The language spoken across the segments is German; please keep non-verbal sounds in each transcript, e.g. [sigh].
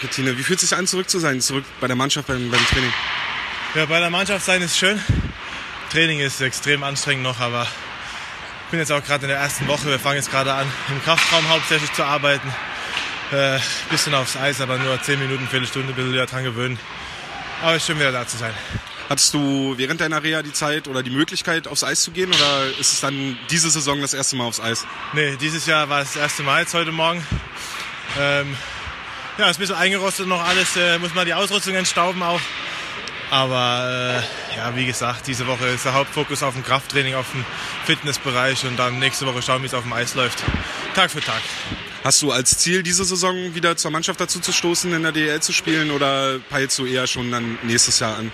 Bettine, wie fühlt es sich an, zurück zu sein, zurück bei der Mannschaft beim, beim Training? Ja, bei der Mannschaft sein ist schön. Training ist extrem anstrengend noch, aber ich bin jetzt auch gerade in der ersten Woche. Wir fangen jetzt gerade an, im Kraftraum hauptsächlich zu arbeiten. Äh, bisschen aufs Eis, aber nur 10 Minuten, Viertelstunde, ein bisschen wieder dran gewöhnen. Aber es ist schön wieder da zu sein. Hattest du während deiner Reha die Zeit oder die Möglichkeit, aufs Eis zu gehen oder ist es dann diese Saison das erste Mal aufs Eis? Nee, dieses Jahr war es das erste Mal jetzt heute Morgen. Ähm, ja, ist ein bisschen eingerostet noch alles, äh, muss mal die Ausrüstung entstauben auch. Aber äh, ja, wie gesagt, diese Woche ist der Hauptfokus auf dem Krafttraining, auf dem Fitnessbereich und dann nächste Woche schauen, wie es auf dem Eis läuft. Tag für Tag. Hast du als Ziel, diese Saison wieder zur Mannschaft dazu zu stoßen, in der DL zu spielen oder peilst du eher schon dann nächstes Jahr an?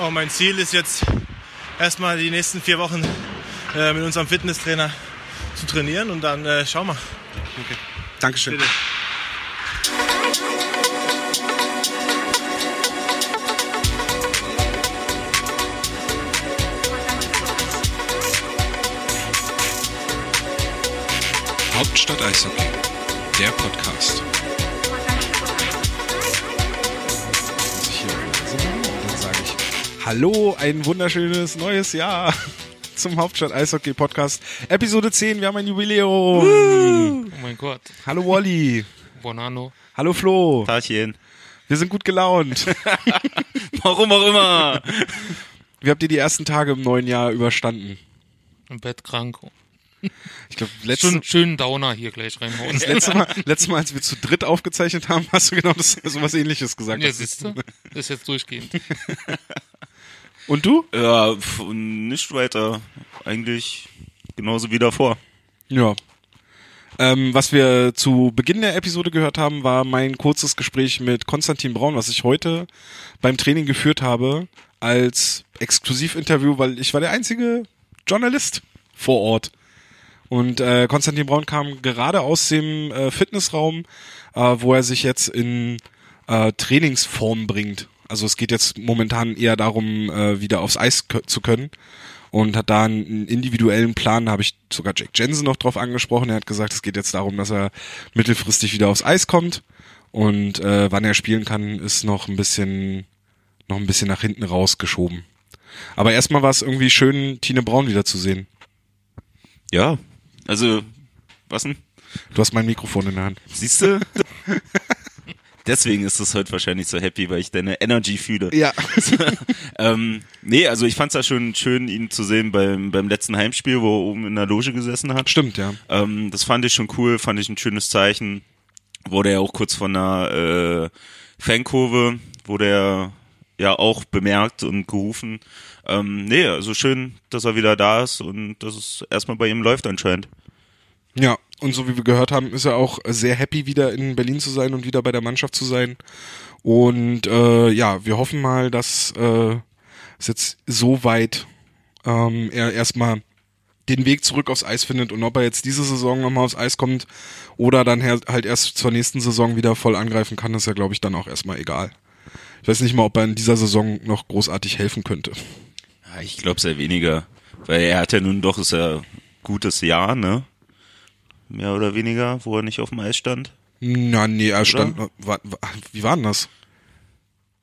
Oh, mein Ziel ist jetzt erstmal die nächsten vier Wochen äh, mit unserem Fitnesstrainer zu trainieren und dann äh, schauen wir. Okay. Dankeschön. Bitte. Hauptstadt Eishockey, der Podcast. Hallo, ein wunderschönes neues Jahr [laughs] zum Hauptstadt Eishockey Podcast. Episode 10, wir haben ein Jubiläum. Oh mein Gott. Hallo Wally. Bonanno. Hallo Flo. Tachchen. Wir sind gut gelaunt. [laughs] Warum auch immer. Wie habt ihr die ersten Tage im neuen Jahr überstanden? Im Bett krank. [laughs] Ich glaube, letzte, Schön, schönen Downer hier gleich reinhauen. das letzte Mal, [laughs] letztes Mal, als wir zu dritt aufgezeichnet haben, hast du genau das, so was ähnliches gesagt. Ja, siehst du? Das ist jetzt durchgehend. [laughs] Und du? Ja, nicht weiter. Eigentlich genauso wie davor. Ja. Ähm, was wir zu Beginn der Episode gehört haben, war mein kurzes Gespräch mit Konstantin Braun, was ich heute beim Training geführt habe, als Exklusivinterview, weil ich war der einzige Journalist vor Ort. Und äh, Konstantin Braun kam gerade aus dem äh, Fitnessraum, äh, wo er sich jetzt in äh, Trainingsform bringt. Also es geht jetzt momentan eher darum, äh, wieder aufs Eis zu können und hat da einen individuellen Plan, habe ich sogar Jack Jensen noch drauf angesprochen. Er hat gesagt, es geht jetzt darum, dass er mittelfristig wieder aufs Eis kommt und äh, wann er spielen kann, ist noch ein bisschen noch ein bisschen nach hinten rausgeschoben. Aber erstmal war es irgendwie schön, Tine Braun wieder zu sehen. Ja, also, was denn? Du hast mein Mikrofon in der Hand. Siehst du? [laughs] Deswegen ist es heute wahrscheinlich so happy, weil ich deine Energy fühle. Ja. [laughs] Ähm, nee, also ich fand's ja schon schön, ihn zu sehen beim, beim letzten Heimspiel, wo er oben in der Loge gesessen hat. Stimmt, ja. Ähm, das fand ich schon cool, fand ich ein schönes Zeichen. Wurde ja auch kurz von einer äh, Fankurve, wurde er ja auch bemerkt und gerufen. Ähm, nee, also schön, dass er wieder da ist und dass es erstmal bei ihm läuft anscheinend. Ja, und so wie wir gehört haben, ist er auch sehr happy, wieder in Berlin zu sein und wieder bei der Mannschaft zu sein. Und äh, ja, wir hoffen mal, dass äh, es jetzt so weit ähm, er erstmal den Weg zurück aufs Eis findet und ob er jetzt diese Saison nochmal aufs Eis kommt oder dann halt erst zur nächsten Saison wieder voll angreifen kann, ist ja, glaube ich, dann auch erstmal egal. Ich weiß nicht mal, ob er in dieser Saison noch großartig helfen könnte. Ja, ich glaube sehr weniger, weil er hat ja nun doch ist ja gutes Jahr, ne? Mehr oder weniger, wo er nicht auf dem Eis stand. Na, nee, er stand. War, war, wie war denn das?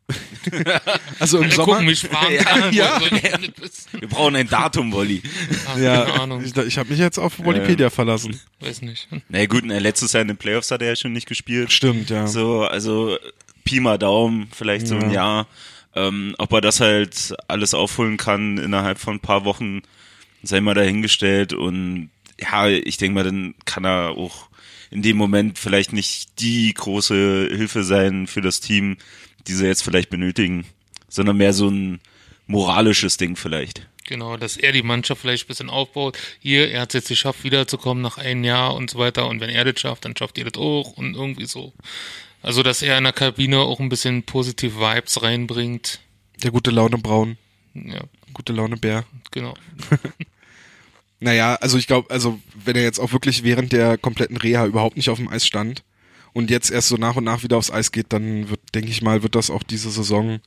[laughs] also im Alle Sommer. gucken mich [laughs] ja. bist. Wir brauchen ein Datum, Wolli. Ja, Keine Ahnung. ich, ich habe mich jetzt auf Wikipedia verlassen. Weiß nicht. Na nee, gut, na, letztes Jahr in den Playoffs hat er ja schon nicht gespielt. Stimmt, ja. So, also Pi mal Daumen, vielleicht so ein Jahr. Ähm, ob er das halt alles aufholen kann innerhalb von ein paar Wochen, sei mal dahingestellt. Und ja, ich denke mal, dann kann er auch in dem Moment vielleicht nicht die große Hilfe sein für das Team, die sie jetzt vielleicht benötigen, sondern mehr so ein moralisches Ding vielleicht. Genau, dass er die Mannschaft vielleicht ein bisschen aufbaut. Hier, er hat es jetzt geschafft, wiederzukommen nach einem Jahr und so weiter. Und wenn er das schafft, dann schafft ihr das auch und irgendwie so. Also, dass er in der Kabine auch ein bisschen positive Vibes reinbringt. Der gute Laune Braun, Ja, gute Laune Bär. genau. [laughs] Naja, also ich glaube, also wenn er jetzt auch wirklich während der kompletten Reha überhaupt nicht auf dem Eis stand und jetzt erst so nach und nach wieder aufs Eis geht, dann wird, denke ich mal, wird das auch diese Saison,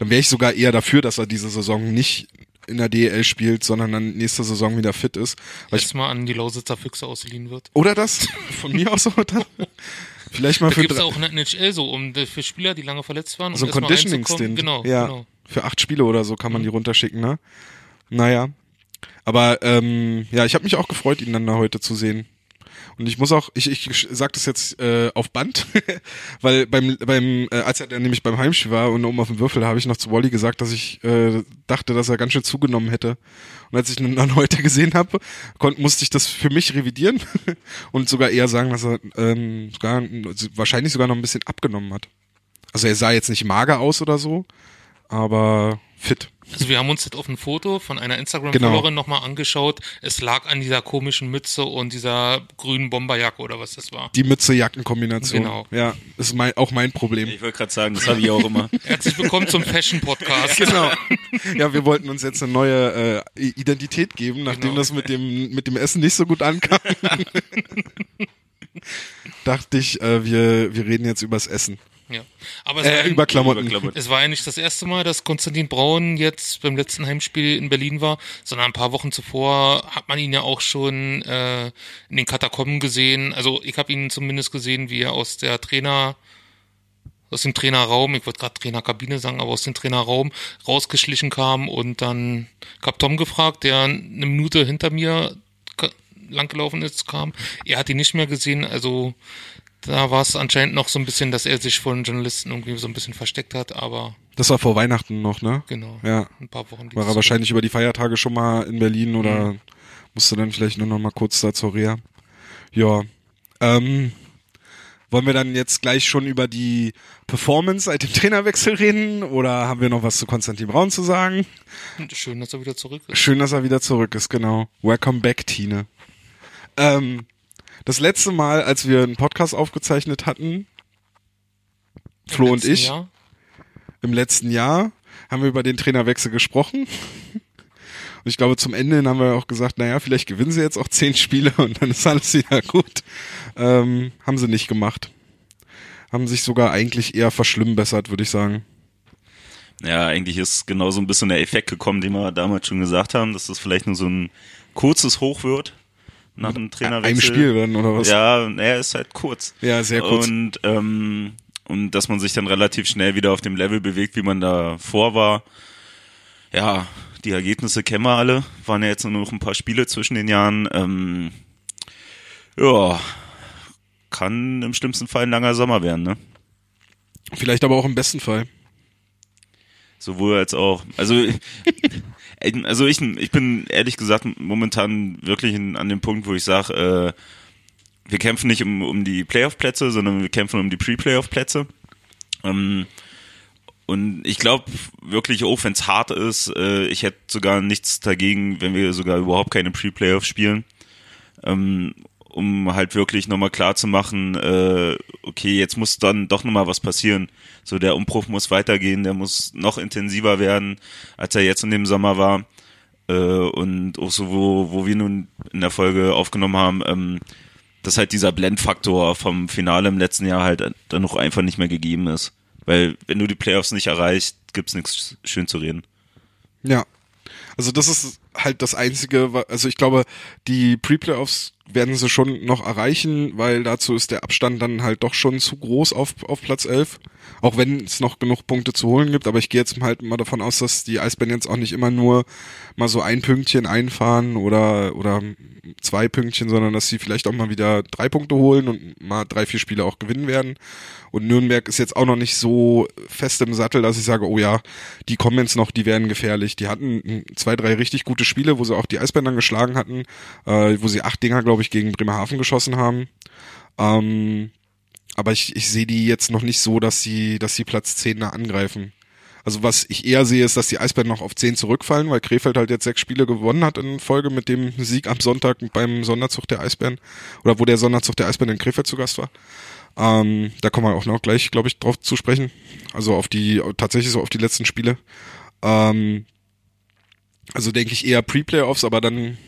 dann wäre ich sogar eher dafür, dass er diese Saison nicht in der DEL spielt, sondern dann nächste Saison wieder fit ist. Weil ich, Jetzt mal an die Lausitzer Füchse ausgeliehen wird. oder das? Von mir aus auch dann. [laughs] Vielleicht mal Da für, gibt es drei- auch in der NHL so, um für Spieler, die lange verletzt waren. so ein um Conditioning-Stint. reinzukommen. Genau, ja, genau. Für acht Spiele oder so kann man die runterschicken, ne? Naja. Aber ähm, ja, ich habe mich auch gefreut, ihn dann da heute zu sehen. Und ich muss auch, ich, ich sag das jetzt äh, auf Band, [laughs] weil beim, beim äh, als er dann nämlich beim Heimspiel war und oben auf dem Würfel, habe ich noch zu Wally gesagt, dass ich äh, dachte, dass er ganz schön zugenommen hätte. Und als ich ihn dann heute gesehen habe, konnt, musste ich das für mich revidieren [laughs] und sogar eher sagen, dass er ähm, sogar, wahrscheinlich sogar noch ein bisschen abgenommen hat. Also er sah jetzt nicht mager aus oder so, aber fit. Also wir haben uns das auf ein Foto von einer Genau. Instagram-Followerin nochmal angeschaut. Es lag an dieser komischen Mütze und dieser grünen Bomberjacke oder was das war. Die Mütze-Jacken-Kombination. Genau. Ja, ist mein, auch mein Problem. Ich wollte gerade sagen, das habe ich auch immer. [laughs] Herzlich willkommen zum Fashion-Podcast. [laughs] Genau. Ja, wir wollten uns jetzt eine neue äh, Identität geben, nachdem Genau. das mit dem mit dem Essen nicht so gut ankam. [laughs] Dachte ich, äh, wir wir reden jetzt übers Essen. Ja. Aber es, war Äh, ja, über Klamotten. Über Klamotten. es war ja nicht das erste Mal, dass Konstantin Braun jetzt beim letzten Heimspiel in Berlin war, sondern ein paar Wochen zuvor hat man ihn ja auch schon äh, in den Katakomben gesehen. Also ich habe ihn zumindest gesehen, wie er aus der Trainer aus dem Trainerraum, ich wollte gerade Trainerkabine sagen, aber aus dem Trainerraum rausgeschlichen kam und dann ich hab Tom gefragt, der eine Minute hinter mir langgelaufen ist, kam. Er hat ihn nicht mehr gesehen, also da war es anscheinend noch so ein bisschen, dass er sich von Journalisten irgendwie so ein bisschen versteckt hat, aber Das war vor Weihnachten noch, ne? genau, Ja. ein paar Wochen. War er wahrscheinlich über die Feiertage schon mal in Berlin oder musste dann vielleicht nur noch mal kurz da zur Reha. Ja. Ähm, wollen wir dann jetzt gleich schon über die Performance seit dem Trainerwechsel reden oder haben wir noch was zu Konstantin Braun zu sagen? Schön, dass er wieder zurück ist. Schön, dass er wieder zurück ist, genau. Welcome back, Tine. Ähm, das letzte Mal, als wir einen Podcast aufgezeichnet hatten, Flo und ich, Jahr. im letzten Jahr, haben wir über den Trainerwechsel gesprochen. [laughs] Und ich glaube, zum Ende haben wir auch gesagt, naja, vielleicht gewinnen sie jetzt auch zehn Spiele und dann ist alles wieder gut. Ähm, haben sie nicht gemacht. Haben sich sogar eigentlich eher verschlimmbessert, würde ich sagen. Ja, eigentlich ist genau so ein bisschen der Effekt gekommen, den wir damals schon gesagt haben, dass das vielleicht nur so ein kurzes Hoch wird nach dem Trainerwechsel. Einem Spiel dann, oder was? Ja, er ist halt kurz. Ja, sehr kurz. Und, ähm, und dass man sich dann relativ schnell wieder auf dem Level bewegt, wie man da vor war. Ja, die Ergebnisse kennen wir alle. Waren ja jetzt nur noch ein paar Spiele zwischen den Jahren. Ähm, ja, kann im schlimmsten Fall ein langer Sommer werden, ne? Vielleicht aber auch im besten Fall. Sowohl als auch. Also, [laughs] also ich, ich bin ehrlich gesagt momentan wirklich an dem Punkt, wo ich sage, äh, wir kämpfen nicht um, um die Playoff-Plätze, sondern wir kämpfen um die Pre-Playoff-Plätze. Ähm, und ich glaube wirklich, auch wenn es hart ist, äh, ich hätte sogar nichts dagegen, wenn wir sogar überhaupt keine Pre-Playoff spielen. Ähm, um halt wirklich nochmal klar zu machen, äh, okay, jetzt muss dann doch nochmal was passieren. So, der Umbruch muss weitergehen, der muss noch intensiver werden, als er jetzt in dem Sommer war. Äh, und auch so, wo, wo wir nun in der Folge aufgenommen haben, ähm, dass halt dieser Blendfaktor vom Finale im letzten Jahr halt dann noch einfach nicht mehr gegeben ist. Weil wenn du die Playoffs nicht erreichst, gibt's nichts schön zu reden. Ja. Also das ist halt das Einzige, also ich glaube, die Pre-Playoffs werden sie schon noch erreichen, weil dazu ist der Abstand dann halt doch schon zu groß auf, auf Platz 11. Auch wenn es noch genug Punkte zu holen gibt, aber ich gehe jetzt halt mal davon aus, dass die Eisbären jetzt auch nicht immer nur mal so ein Pünktchen einfahren oder, oder zwei Pünktchen, sondern dass sie vielleicht auch mal wieder drei Punkte holen und mal drei, vier Spiele auch gewinnen werden. Und Nürnberg ist jetzt auch noch nicht so fest im Sattel, dass ich sage, oh ja, die kommen jetzt noch, die werden gefährlich. Die hatten mm, zwei, drei richtig gute Spiele, wo sie auch die Eisbären dann geschlagen hatten, äh, wo sie acht Dinger, glaube ich, gegen Bremerhaven geschossen haben. Ähm, aber ich, ich sehe die jetzt noch nicht so, dass sie, dass sie Platz 10 da angreifen. Also was ich eher sehe, ist, dass die Eisbären noch auf 10 zurückfallen, weil Krefeld halt jetzt sechs Spiele gewonnen hat in Folge mit dem Sieg am Sonntag beim Sonderzug der Eisbären. Oder wo der Sonderzug der Eisbären in Krefeld zu Gast war. Ähm, da kommen wir auch noch gleich, glaube ich, drauf zu sprechen. Also auf die, tatsächlich so auf die letzten Spiele. Ähm, also denke ich eher Pre-Playoffs, aber dann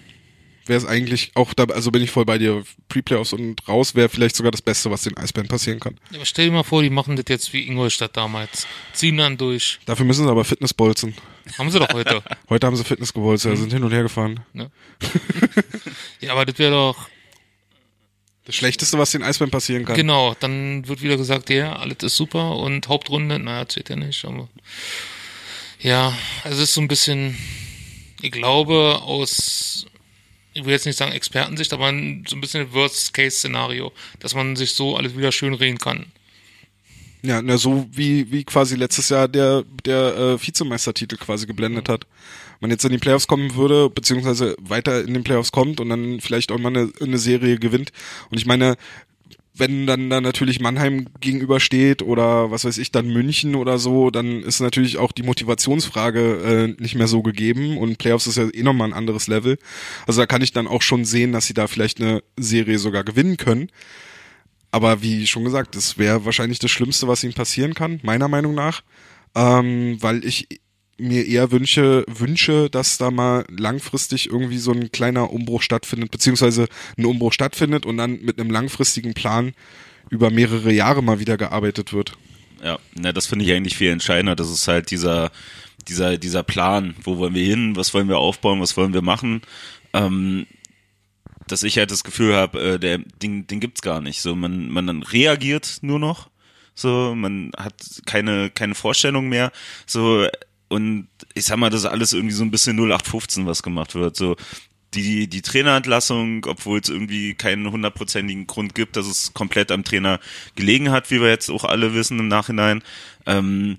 wäre es eigentlich auch da, also bin ich voll bei dir. Pre-Playoffs und raus wäre vielleicht sogar das Beste, was den Eisbären passieren kann. Aber stell dir mal vor, die machen das jetzt wie Ingolstadt damals. Ziehen dann durch. Dafür müssen sie aber Fitness bolzen. Haben sie doch heute. [laughs] Heute haben sie Fitness gebolzt, Mhm. ja, sind hin und her gefahren. Ne? [laughs] ja, aber das wäre doch. Das Schlechteste, was den Eisbären passieren kann. Genau, dann wird wieder gesagt, ja, alles ist super und Hauptrunde, naja, zählt ja nicht, aber ja, es ist so ein bisschen, ich glaube, aus, ich will jetzt nicht sagen Expertensicht, aber so ein bisschen ein Worst-Case-Szenario, dass man sich so alles wieder schön reden kann. Ja, na, so wie, wie quasi letztes Jahr der, der äh, Vizemeistertitel quasi geblendet hat. Man jetzt in die Playoffs kommen würde, beziehungsweise weiter in den Playoffs kommt und dann vielleicht auch mal eine, eine Serie gewinnt. Und ich meine, wenn dann da natürlich Mannheim gegenübersteht oder was weiß ich, dann München oder so, dann ist natürlich auch die Motivationsfrage äh, nicht mehr so gegeben und Playoffs ist ja eh nochmal ein anderes Level. Also da kann ich dann auch schon sehen, dass sie da vielleicht eine Serie sogar gewinnen können. Aber wie schon gesagt, das wäre wahrscheinlich das Schlimmste, was ihnen passieren kann, meiner Meinung nach. Ähm, weil ich mir eher wünsche, wünsche, dass da mal langfristig irgendwie so ein kleiner Umbruch stattfindet, beziehungsweise ein Umbruch stattfindet und dann mit einem langfristigen Plan über mehrere Jahre mal wieder gearbeitet wird. Ja, na, das finde ich eigentlich viel entscheidender. Das ist halt dieser, dieser, dieser Plan. Wo wollen wir hin? Was wollen wir aufbauen? Was wollen wir machen? Ähm, dass ich halt das Gefühl habe, äh, der Ding, den gibt's gar nicht. So, man, man dann reagiert nur noch. So, man hat keine, keine Vorstellung mehr. So, und ich sag mal, das ist alles irgendwie so ein bisschen 0815, was gemacht wird. So, die, die Trainerentlassung, obwohl es irgendwie keinen hundertprozentigen Grund gibt, dass es komplett am Trainer gelegen hat, wie wir jetzt auch alle wissen im Nachhinein. Ähm,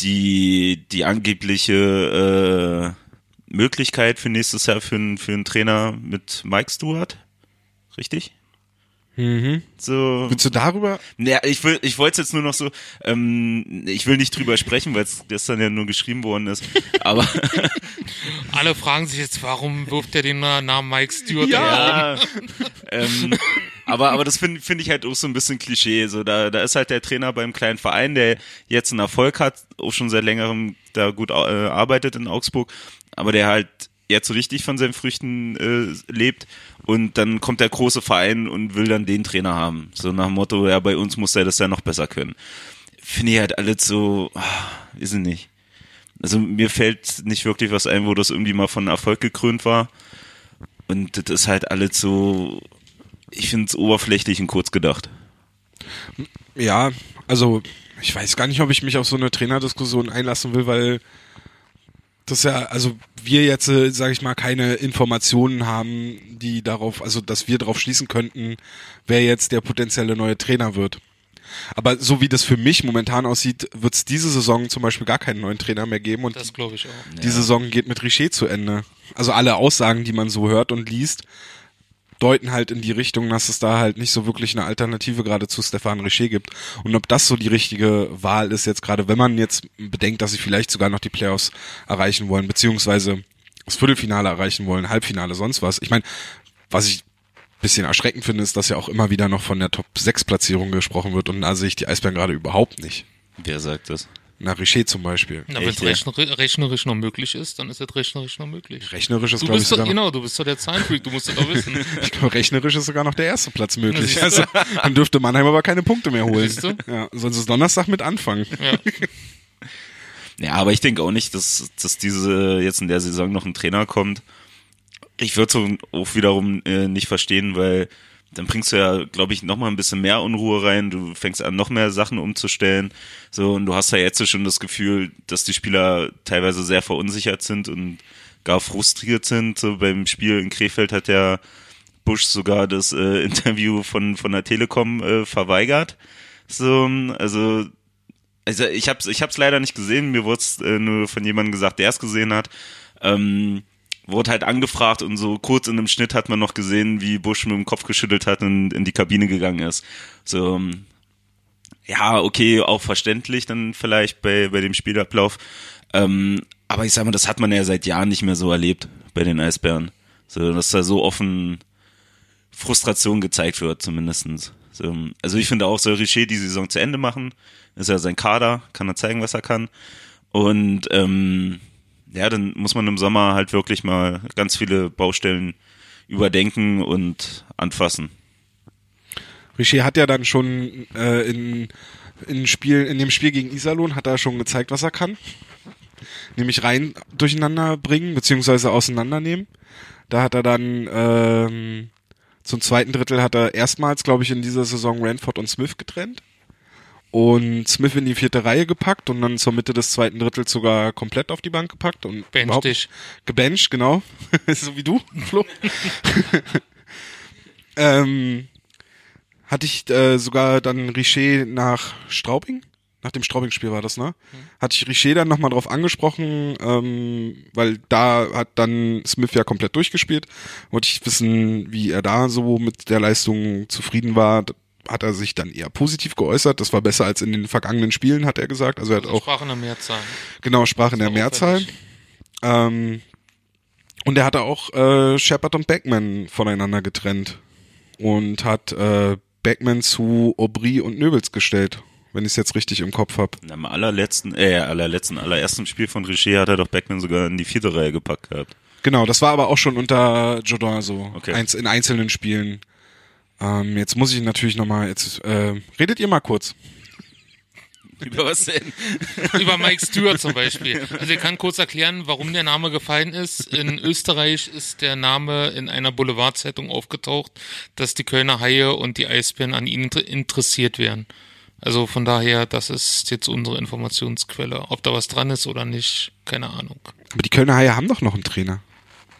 die, die angebliche äh, Möglichkeit für nächstes Jahr für, für einen Trainer mit Mike Stewart. Richtig? Mhm. So. Willst du darüber? Ja, ich will, ich wollte jetzt nur noch so, ähm, ich will nicht drüber sprechen, weil es gestern ja nur geschrieben worden ist. [laughs] Aber [laughs] Alle fragen sich jetzt, warum wirft er den Namen Mike Stewart ja, [laughs] ähm, aber aber das finde finde ich halt auch so ein bisschen Klischee. So da da ist halt der Trainer beim kleinen Verein, der jetzt einen Erfolg hat, auch schon seit längerem da gut äh, arbeitet in Augsburg, aber der halt jetzt so richtig von seinen Früchten äh, lebt und dann kommt der große Verein und will dann den Trainer haben. So nach dem Motto, ja, bei uns muss er das ja noch besser können. Finde ich halt alles so, ah, ist es nicht. Also mir fällt nicht wirklich was ein, wo das irgendwie mal von Erfolg gekrönt war. Und das ist halt alles so, ich finde es oberflächlich und kurz gedacht. Ja, also ich weiß gar nicht, ob ich mich auf so eine Trainerdiskussion einlassen will, weil das ja, also wir jetzt, äh, sage ich mal, keine Informationen haben, die darauf, also dass wir darauf schließen könnten, wer jetzt der potenzielle neue Trainer wird. Aber so wie das für mich momentan aussieht, wird es diese Saison zum Beispiel gar keinen neuen Trainer mehr geben und Das glaube ich auch. die Saison geht mit Richer zu Ende. Also alle Aussagen, die man so hört und liest, deuten halt in die Richtung, dass es da halt nicht so wirklich eine Alternative gerade zu Stefan Richer gibt. Und ob das so die richtige Wahl ist jetzt gerade, wenn man jetzt bedenkt, dass sie vielleicht sogar noch die Playoffs erreichen wollen, beziehungsweise das Viertelfinale erreichen wollen, Halbfinale, sonst was. Ich meine, was ich bisschen erschreckend finde, ist, dass ja auch immer wieder noch von der Top-6-Platzierung gesprochen wird und da sehe ich die Eisbären gerade überhaupt nicht. Wer sagt das? Na, Richer zum Beispiel. Na, wenn es ja? rechnerisch, noch möglich ist, dann ist es rechnerisch noch möglich. Rechnerisch ist, glaube ich, bist doch, sogar noch genau, du bist doch der Zahlenfreak, du musst das doch wissen. [laughs] Ich glaube, rechnerisch ist sogar noch der erste Platz möglich. Also, dann dürfte Mannheim aber keine Punkte mehr holen. Siehst du? Ja, sonst ist Donnerstag mit anfangen. Ja. Ja, aber ich denke auch nicht, dass, dass diese jetzt in der Saison noch ein Trainer kommt. Ich würde so auch wiederum äh, nicht verstehen, weil dann bringst du ja, glaube ich, noch mal ein bisschen mehr Unruhe rein. Du fängst an, noch mehr Sachen umzustellen. So, und du hast ja jetzt schon das Gefühl, dass die Spieler teilweise sehr verunsichert sind und gar frustriert sind. So beim Spiel in Krefeld hat ja Busch sogar das äh, Interview von, von der Telekom äh, verweigert. So, also also ich hab's, ich hab's leider nicht gesehen, mir wurde äh, nur von jemandem gesagt, der es gesehen hat. Ähm, wurde halt angefragt und so kurz in einem Schnitt hat man noch gesehen, wie Bush mit dem Kopf geschüttelt hat und in die Kabine gegangen ist. So, ähm, ja, okay, auch verständlich dann vielleicht bei, bei dem Spielablauf. Ähm, aber ich sag mal, das hat man ja seit Jahren nicht mehr so erlebt bei den Eisbären. So, dass da so offen Frustration gezeigt wird, zumindestens. So, also ich finde auch, soll Richer die Saison zu Ende machen. Ist ja sein Kader, kann er zeigen, was er kann. Und ähm, ja, dann muss man im Sommer halt wirklich mal ganz viele Baustellen überdenken und anfassen. Richer hat ja dann schon äh, in, in, Spiel, in dem Spiel gegen Iserlohn hat er schon gezeigt, was er kann. Nämlich rein durcheinander bringen, beziehungsweise auseinandernehmen. Da hat er dann ähm, Zum zweiten Drittel hat er erstmals, glaube ich, in dieser Saison Ranford und Smith getrennt. Und Smith in die vierte Reihe gepackt und dann zur Mitte des zweiten Drittels sogar komplett auf die Bank gepackt und Bench überhaupt dich. gebencht, genau. [laughs] so wie du, Flo. [laughs] ähm, hatte ich äh, sogar dann Richer nach Straubing, nach dem Straubing-Spiel war das, ne? Hatte ich Richer dann nochmal drauf angesprochen, ähm, weil da hat dann Smith ja komplett durchgespielt. Wollte ich wissen, wie er da so mit der Leistung zufrieden war. Hat er sich dann eher positiv geäußert. Das war besser als in den vergangenen Spielen, hat er gesagt. Also er hat Also auch Sprache in der Mehrzahl. genau sprach in der Mehrzahl. Ähm, und er hatte auch äh, Shepard und Beckman voneinander getrennt und hat äh, Beckman zu Aubry und Nöbels gestellt, wenn ich es jetzt richtig im Kopf habe. Am allerletzten, äh, allerletzten, allerersten Spiel von Richer hat er doch Beckman sogar in die vierte Reihe gepackt gehabt. Genau, das war aber auch schon unter Jordan so, Okay. eins, in einzelnen Spielen. Ähm, jetzt muss ich natürlich nochmal, jetzt äh, redet ihr mal kurz. Über was denn? [laughs] Über Mike Stewart zum Beispiel. Also ich kann kurz erklären, warum der Name gefallen ist. In Österreich ist der Name in einer Boulevardzeitung aufgetaucht, dass die Kölner Haie und die Eisbären an ihn inter- interessiert wären. Also von daher, das ist jetzt unsere Informationsquelle. Ob da was dran ist oder nicht, keine Ahnung. Aber die Kölner Haie haben doch noch einen Trainer.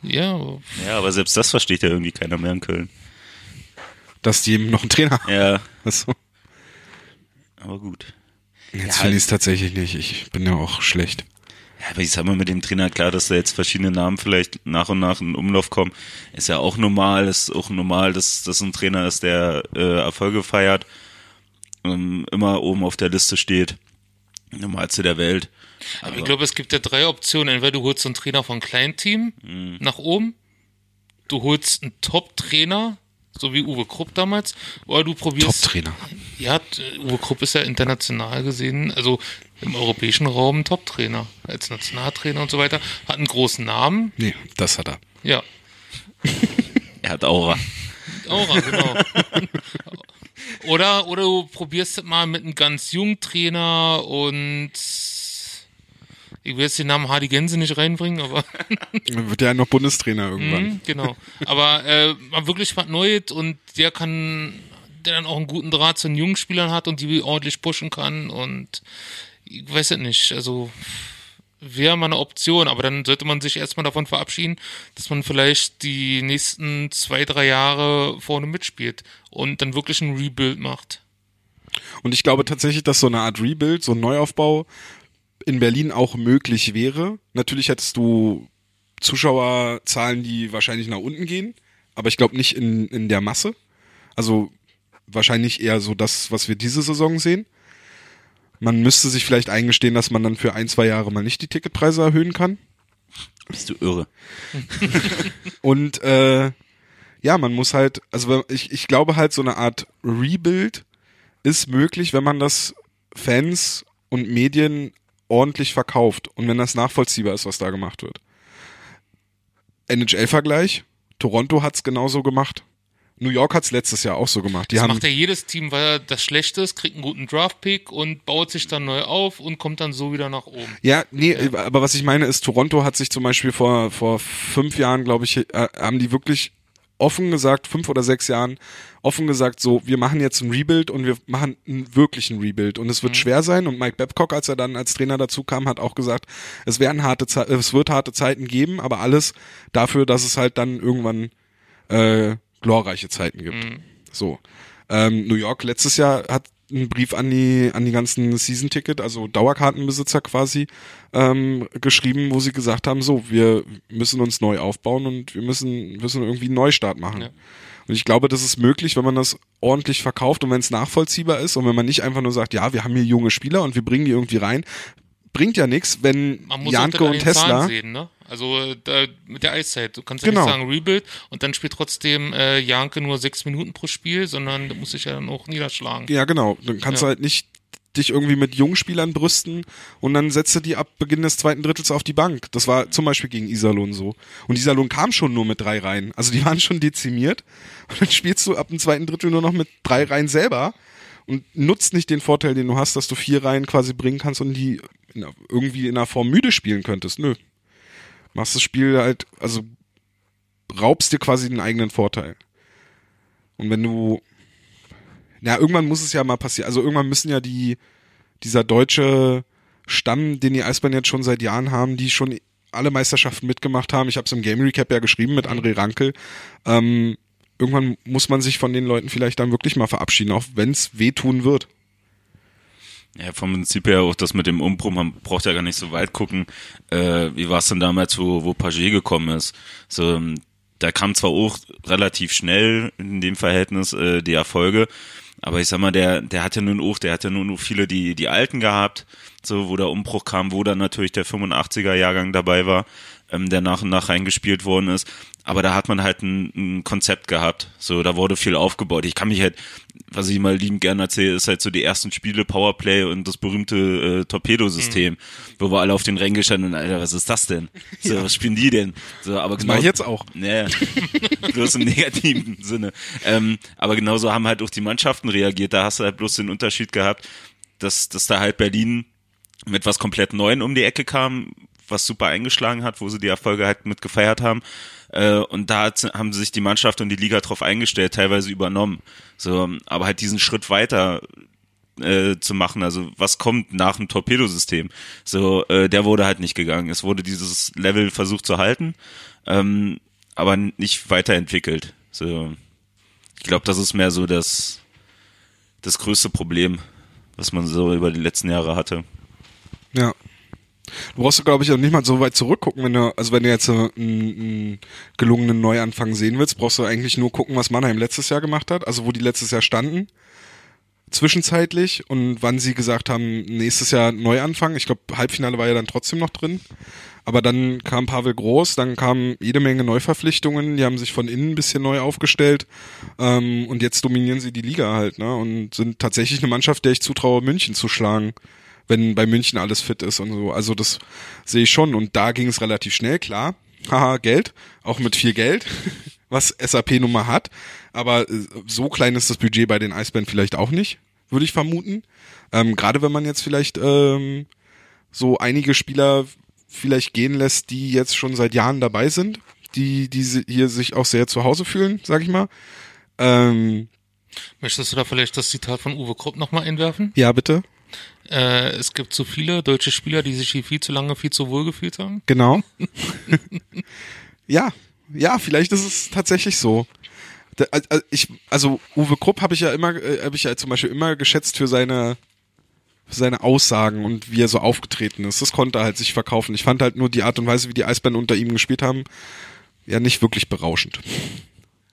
Ja, Ja, aber selbst das versteht ja irgendwie keiner mehr in Köln. Dass die eben noch einen Trainer haben. Ja, Achso. aber gut. Jetzt Ja, finde ich es tatsächlich nicht. Ich bin ja auch schlecht. Ja, aber ich sag mal mit dem Trainer klar, dass da jetzt verschiedene Namen vielleicht nach und nach in Umlauf kommen, ist ja auch normal, ist auch normal, dass das ein Trainer ist, der äh, Erfolge feiert, ähm, immer oben auf der Liste steht, normalste der Welt. aber ich glaube, es gibt ja drei Optionen. Entweder du holst einen Trainer von Kleinteam nach oben, du holst einen Top-Trainer, so wie Uwe Krupp damals, oder du probierst Top-Trainer. Ja, t- Uwe Krupp ist ja international gesehen, also im europäischen Raum ein Top-Trainer, als Nationaltrainer und so weiter. Hat einen großen Namen, Nee, das hat er. ja. Er hat Aura. Aura, genau. oder, oder du probierst es mal mit einem ganz jungen Trainer und ich will jetzt den Namen Hardy Gänse nicht reinbringen, aber Dann wird ja noch Bundestrainer irgendwann. Mhm, genau. Aber äh, mal wirklich was Neues und der kann, der dann auch einen guten Draht zu den jungen Spielern hat und die ordentlich pushen kann und ich weiß es nicht, also wäre mal eine Option, aber dann sollte man sich erstmal davon verabschieden, dass man vielleicht die nächsten zwei, drei Jahre vorne mitspielt und dann wirklich ein Rebuild macht. Und ich glaube tatsächlich, dass so eine Art Rebuild, so ein Neuaufbau in Berlin auch möglich wäre. Natürlich hättest du Zuschauerzahlen, die wahrscheinlich nach unten gehen, aber ich glaube nicht in, in der Masse. Also wahrscheinlich eher so das, was wir diese Saison sehen. Man müsste sich vielleicht eingestehen, dass man dann für ein, zwei Jahre mal nicht die Ticketpreise erhöhen kann. Bist du irre? [laughs] Und äh, ja, man muss halt, also ich, ich glaube halt, so eine Art Rebuild ist möglich, wenn man das Fans und Medien ordentlich verkauft und wenn das nachvollziehbar ist, was da gemacht wird. NHL-Vergleich, Toronto hat's genauso gemacht. New York hat's letztes Jahr auch so gemacht. Die Das macht ja jedes Team, weil das schlecht ist, kriegt einen guten Draft-Pick und baut sich dann neu auf und kommt dann so wieder nach oben. Ja, nee, aber was ich meine ist, Toronto hat sich zum Beispiel vor, vor fünf Jahren, glaube ich, äh, haben die wirklich offen gesagt, fünf oder sechs Jahren, offen gesagt, so, wir machen jetzt ein Rebuild und wir machen einen wirklichen Rebuild. Und es wird schwer sein. Und Mike Babcock, als er dann als Trainer dazu kam, hat auch gesagt, es werden harte Ze es wird harte Zeiten geben, aber alles dafür, dass es halt dann irgendwann äh, glorreiche Zeiten gibt. So. Ähm, New York letztes Jahr hat einen Brief an die an die ganzen Season-Ticket, also Dauerkartenbesitzer quasi, ähm, geschrieben, wo sie gesagt haben, so, wir müssen uns neu aufbauen und wir müssen, müssen irgendwie einen Neustart machen. Ja. Und ich glaube, das ist möglich, wenn man das ordentlich verkauft und wenn es nachvollziehbar ist und wenn man nicht einfach nur sagt, ja, wir haben hier junge Spieler und wir bringen die irgendwie rein. Bringt ja nichts, wenn Janke und Tesla sehen, ne? Also da, mit der Eiszeit. Du kannst ja Genau. nicht sagen Rebuild und dann spielt trotzdem äh, Janke nur sechs Minuten pro Spiel, sondern da muss sich ja dann auch niederschlagen. Ja, genau. Dann kannst Ja. du halt nicht dich irgendwie mit jungen Spielern brüsten und dann setzt du die ab Beginn des zweiten Drittels auf die Bank. Das war zum Beispiel gegen Iserlohn so. Und Iserlohn kam schon nur mit drei Reihen. Also die [laughs] waren schon dezimiert. Und dann spielst du ab dem zweiten Drittel nur noch mit drei Reihen selber und nutzt nicht den Vorteil, den du hast, dass du vier Reihen quasi bringen kannst und die irgendwie in einer Form müde spielen könntest. Nö. Machst das Spiel halt, also raubst dir quasi den eigenen Vorteil. Und wenn du, ja, irgendwann muss es ja mal passieren. Also irgendwann müssen ja die, dieser deutsche Stamm, den die Eisbären jetzt schon seit Jahren haben, die schon alle Meisterschaften mitgemacht haben. Ich habe es im Game Recap ja geschrieben mit André Rankel. Ähm, irgendwann muss man sich von den Leuten vielleicht dann wirklich mal verabschieden, auch wenn es wehtun wird. Ja, vom Prinzip her auch das mit dem Umbruch, man braucht ja gar nicht so weit gucken. Äh, wie war es denn damals, wo, wo Paget gekommen ist? So, ähm, da kam zwar auch relativ schnell in dem Verhältnis äh, die Erfolge, aber ich sag mal, der, der hat ja nun auch, der hat ja nun auch viele die, die Alten gehabt, so, wo der Umbruch kam, wo dann natürlich der 85er Jahrgang dabei war, ähm, der nach und nach reingespielt worden ist. Aber da hat man halt ein, ein Konzept gehabt. So, da wurde viel aufgebaut. Ich kann mich halt, was ich mal liebend gerne erzähle, ist halt so die ersten Spiele, Powerplay und das berühmte äh, Torpedosystem, mhm. wo wir alle auf den Rängen gestanden und Alter, was ist das denn? So, ja. was spielen die denn? So, aber genau, das jetzt auch. Naja, [laughs] bloß im negativen Sinne. Ähm, aber genauso haben halt auch die Mannschaften reagiert. Da hast du halt bloß den Unterschied gehabt, dass, dass da halt Berlin mit was komplett Neuen um die Ecke kam, was super eingeschlagen hat, wo sie die Erfolge halt mit gefeiert haben. Äh, und da haben sich die Mannschaft und die Liga drauf eingestellt, teilweise übernommen. So, aber halt diesen Schritt weiter äh, zu machen, also was kommt nach dem Torpedosystem? So, äh, der wurde halt nicht gegangen. Es wurde dieses Level versucht zu halten, ähm, aber nicht weiterentwickelt. So, ich glaube, das ist mehr so das das größte Problem, was man so über die letzten Jahre hatte. Ja. Du brauchst, glaube ich, auch nicht mal so weit zurückgucken, wenn du, also wenn du jetzt einen, einen gelungenen Neuanfang sehen willst, brauchst du eigentlich nur gucken, was Mannheim letztes Jahr gemacht hat, also wo die letztes Jahr standen, zwischenzeitlich und wann sie gesagt haben, nächstes Jahr Neuanfang. Ich glaube, Halbfinale war ja dann trotzdem noch drin. Aber dann kam Pavel Groß, dann kamen jede Menge Neuverpflichtungen, die haben sich von innen ein bisschen neu aufgestellt ähm, und jetzt dominieren sie die Liga halt, ne? Und sind tatsächlich eine Mannschaft, der ich zutraue, München zu schlagen wenn bei München alles fit ist und so. Also das sehe ich schon. Und da ging es relativ schnell, klar. [laughs] Haha, Geld, auch mit viel Geld, [laughs] was SAP nun mal hat. Aber äh, so klein ist das Budget bei den Eisbären vielleicht auch nicht, würde ich vermuten. Ähm, Gerade wenn man jetzt vielleicht ähm, so einige Spieler vielleicht gehen lässt, die jetzt schon seit Jahren dabei sind, die, die hier sich auch sehr zu Hause fühlen, sag ich mal. Ähm, Möchtest du da vielleicht das Zitat von Uwe Krupp nochmal einwerfen? Ja, bitte. Äh, es gibt zu viele deutsche Spieler, die sich hier viel zu lange viel zu wohl gefühlt haben. Genau. [laughs] ja, ja, vielleicht ist es tatsächlich so. Ich, also Uwe Krupp habe ich ja immer, äh, habe ich ja zum Beispiel immer geschätzt für seine für seine Aussagen und wie er so aufgetreten ist. Das konnte er halt sich verkaufen. Ich fand halt nur die Art und Weise, wie die Eisbären unter ihm gespielt haben, ja nicht wirklich berauschend.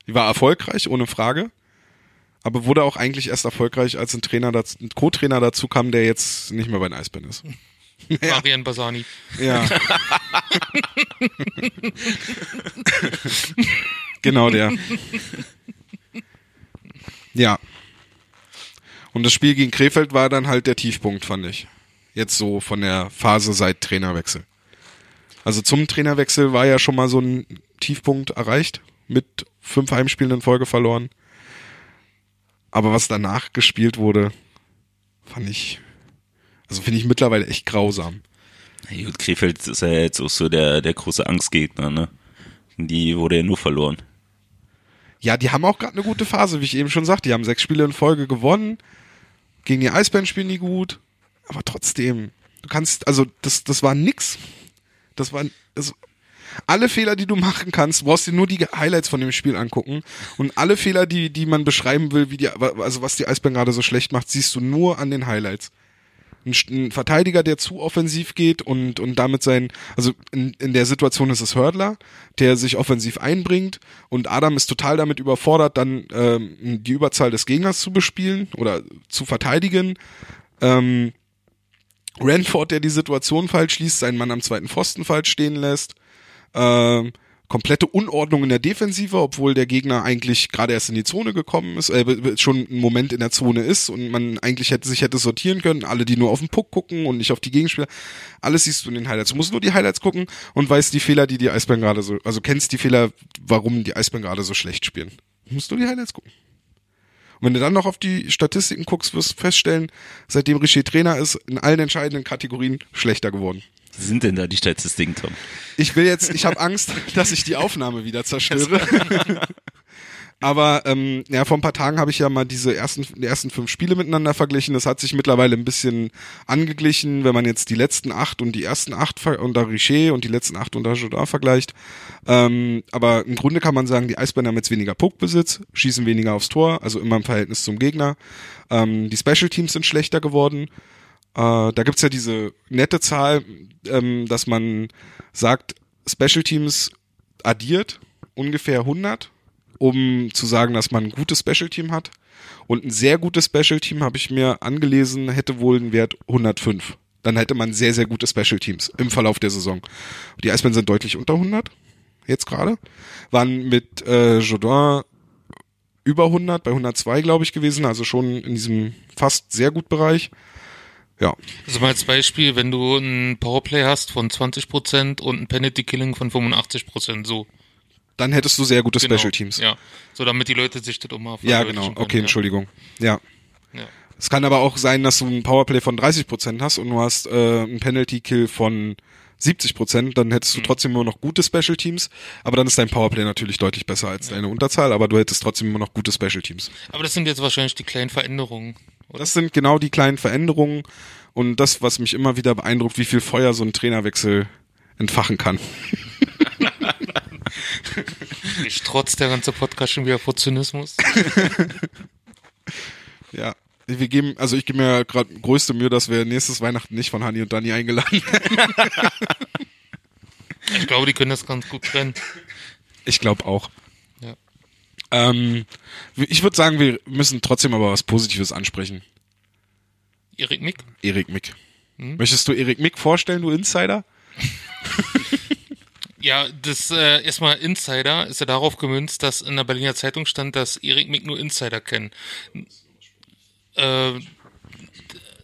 Die war erfolgreich, ohne Frage aber wurde auch eigentlich erst erfolgreich, als ein Trainer, dazu, ein Co-Trainer dazu kam, der jetzt nicht mehr bei den Eisbären ist. [laughs] Ja. Marian Basani. Ja. [laughs] genau der. Ja. Und das Spiel gegen Krefeld war dann halt der Tiefpunkt, fand ich. Jetzt so von der Phase seit Trainerwechsel. Also zum Trainerwechsel war ja schon mal so ein Tiefpunkt erreicht, mit fünf Heimspielen in Folge verloren. Aber was danach gespielt wurde, fand ich, also finde ich mittlerweile echt grausam. Ja, gut, Krefeld ist ja jetzt auch so der, der große Angstgegner, ne? Die wurde ja nur verloren. Ja, die haben auch gerade eine gute Phase, wie ich eben schon sagte. Die haben sechs Spiele in Folge gewonnen. Gegen die Eisbären spielen die gut. Aber trotzdem, du kannst, also das, das war nix. Das war, das, alle Fehler, die du machen kannst, brauchst du nur die Highlights von dem Spiel angucken. Und alle Fehler, die, die man beschreiben will, wie die, also was die Eisbären gerade so schlecht macht, siehst du nur an den Highlights. Ein, Verteidiger, der zu offensiv geht und, und damit sein, also in, in der Situation ist es Hördler, der sich offensiv einbringt und Adam ist total damit überfordert, dann ähm, die Überzahl des Gegners zu bespielen oder zu verteidigen. Ähm, Ranford, der die Situation falsch schließt, seinen Mann am zweiten Pfosten falsch stehen lässt. Ähm, komplette Unordnung in der Defensive, obwohl der Gegner eigentlich gerade erst in die Zone gekommen ist, äh, schon einen Moment in der Zone ist und man eigentlich hätte sich hätte sortieren können, alle, die nur auf den Puck gucken und nicht auf die Gegenspieler, alles siehst du in den Highlights. Du musst nur die Highlights gucken und weißt die Fehler, die die Eisbären gerade so, also kennst die Fehler, warum die Eisbären gerade so schlecht spielen. Du musst nur die Highlights gucken. Und wenn du dann noch auf die Statistiken guckst, wirst du feststellen, seitdem Richer Trainer ist, in allen entscheidenden Kategorien schlechter geworden. Sind denn da die Statistiken, Tom? Ich will jetzt, ich habe Angst, [laughs] dass ich die Aufnahme wieder zerstöre. [laughs] Aber ähm, ja, vor ein paar Tagen habe ich ja mal diese ersten, die ersten fünf Spiele miteinander verglichen. Das hat sich mittlerweile ein bisschen angeglichen, wenn man jetzt die letzten acht und die ersten acht unter Richer und die letzten acht unter Jodar vergleicht. Ähm, aber im Grunde kann man sagen, die Eisbären haben jetzt weniger Puckbesitz, schießen weniger aufs Tor, also immer im Verhältnis zum Gegner. Ähm, die Special Teams sind schlechter geworden. Äh, da gibt's ja diese nette Zahl, ähm, dass man sagt, Special Teams addiert ungefähr 100, um zu sagen, dass man ein gutes Special Team hat. Und ein sehr gutes Special Team, habe ich mir angelesen, hätte wohl einen Wert 105. Dann hätte man sehr, sehr gute Special Teams im Verlauf der Saison. Die Eisbären sind deutlich unter 100, jetzt gerade. Waren mit äh, Jodin über 100, bei 102 glaube ich gewesen, also schon in diesem fast sehr gut Bereich. Ja, Also mal als Beispiel, wenn du ein Powerplay hast von 20% und ein Penalty Killing von 85%, so. dann hättest du sehr gute Genau. Special Teams. Ja. So, damit die Leute sich das auch mal Ja, genau. können, Okay, ja. Entschuldigung. Ja. Ja. Es kann aber auch sein, dass du ein Powerplay von 30% hast und du hast äh, einen Penalty-Kill von 70%, dann hättest du Mhm. trotzdem immer noch gute Special Teams, aber dann ist dein Powerplay natürlich deutlich besser als deine Unterzahl, aber du hättest trotzdem immer noch gute Special Teams. Aber das sind jetzt wahrscheinlich die kleinen Veränderungen. Das sind genau die kleinen Veränderungen und das, was mich immer wieder beeindruckt, wie viel Feuer so ein Trainerwechsel entfachen kann. [laughs] Ich trotz der ganze Podcast schon wieder vor Zynismus. [laughs] Ja. Wir geben, also ich gebe mir gerade größte Mühe, dass wir nächstes Weihnachten nicht von Hani und Dani eingeladen werden. Ich glaube, die können das ganz gut trennen. Ich glaube auch. Ähm, ich würde sagen, wir müssen trotzdem aber was Positives ansprechen. Erik Mick? Erik Mick. Hm? Möchtest du Erik Mick vorstellen, du Insider? [laughs] Ja, das äh, erstmal Insider ist ja darauf gemünzt, dass in der Berliner Zeitung stand, dass Erik Mick nur Insider kennen. Äh,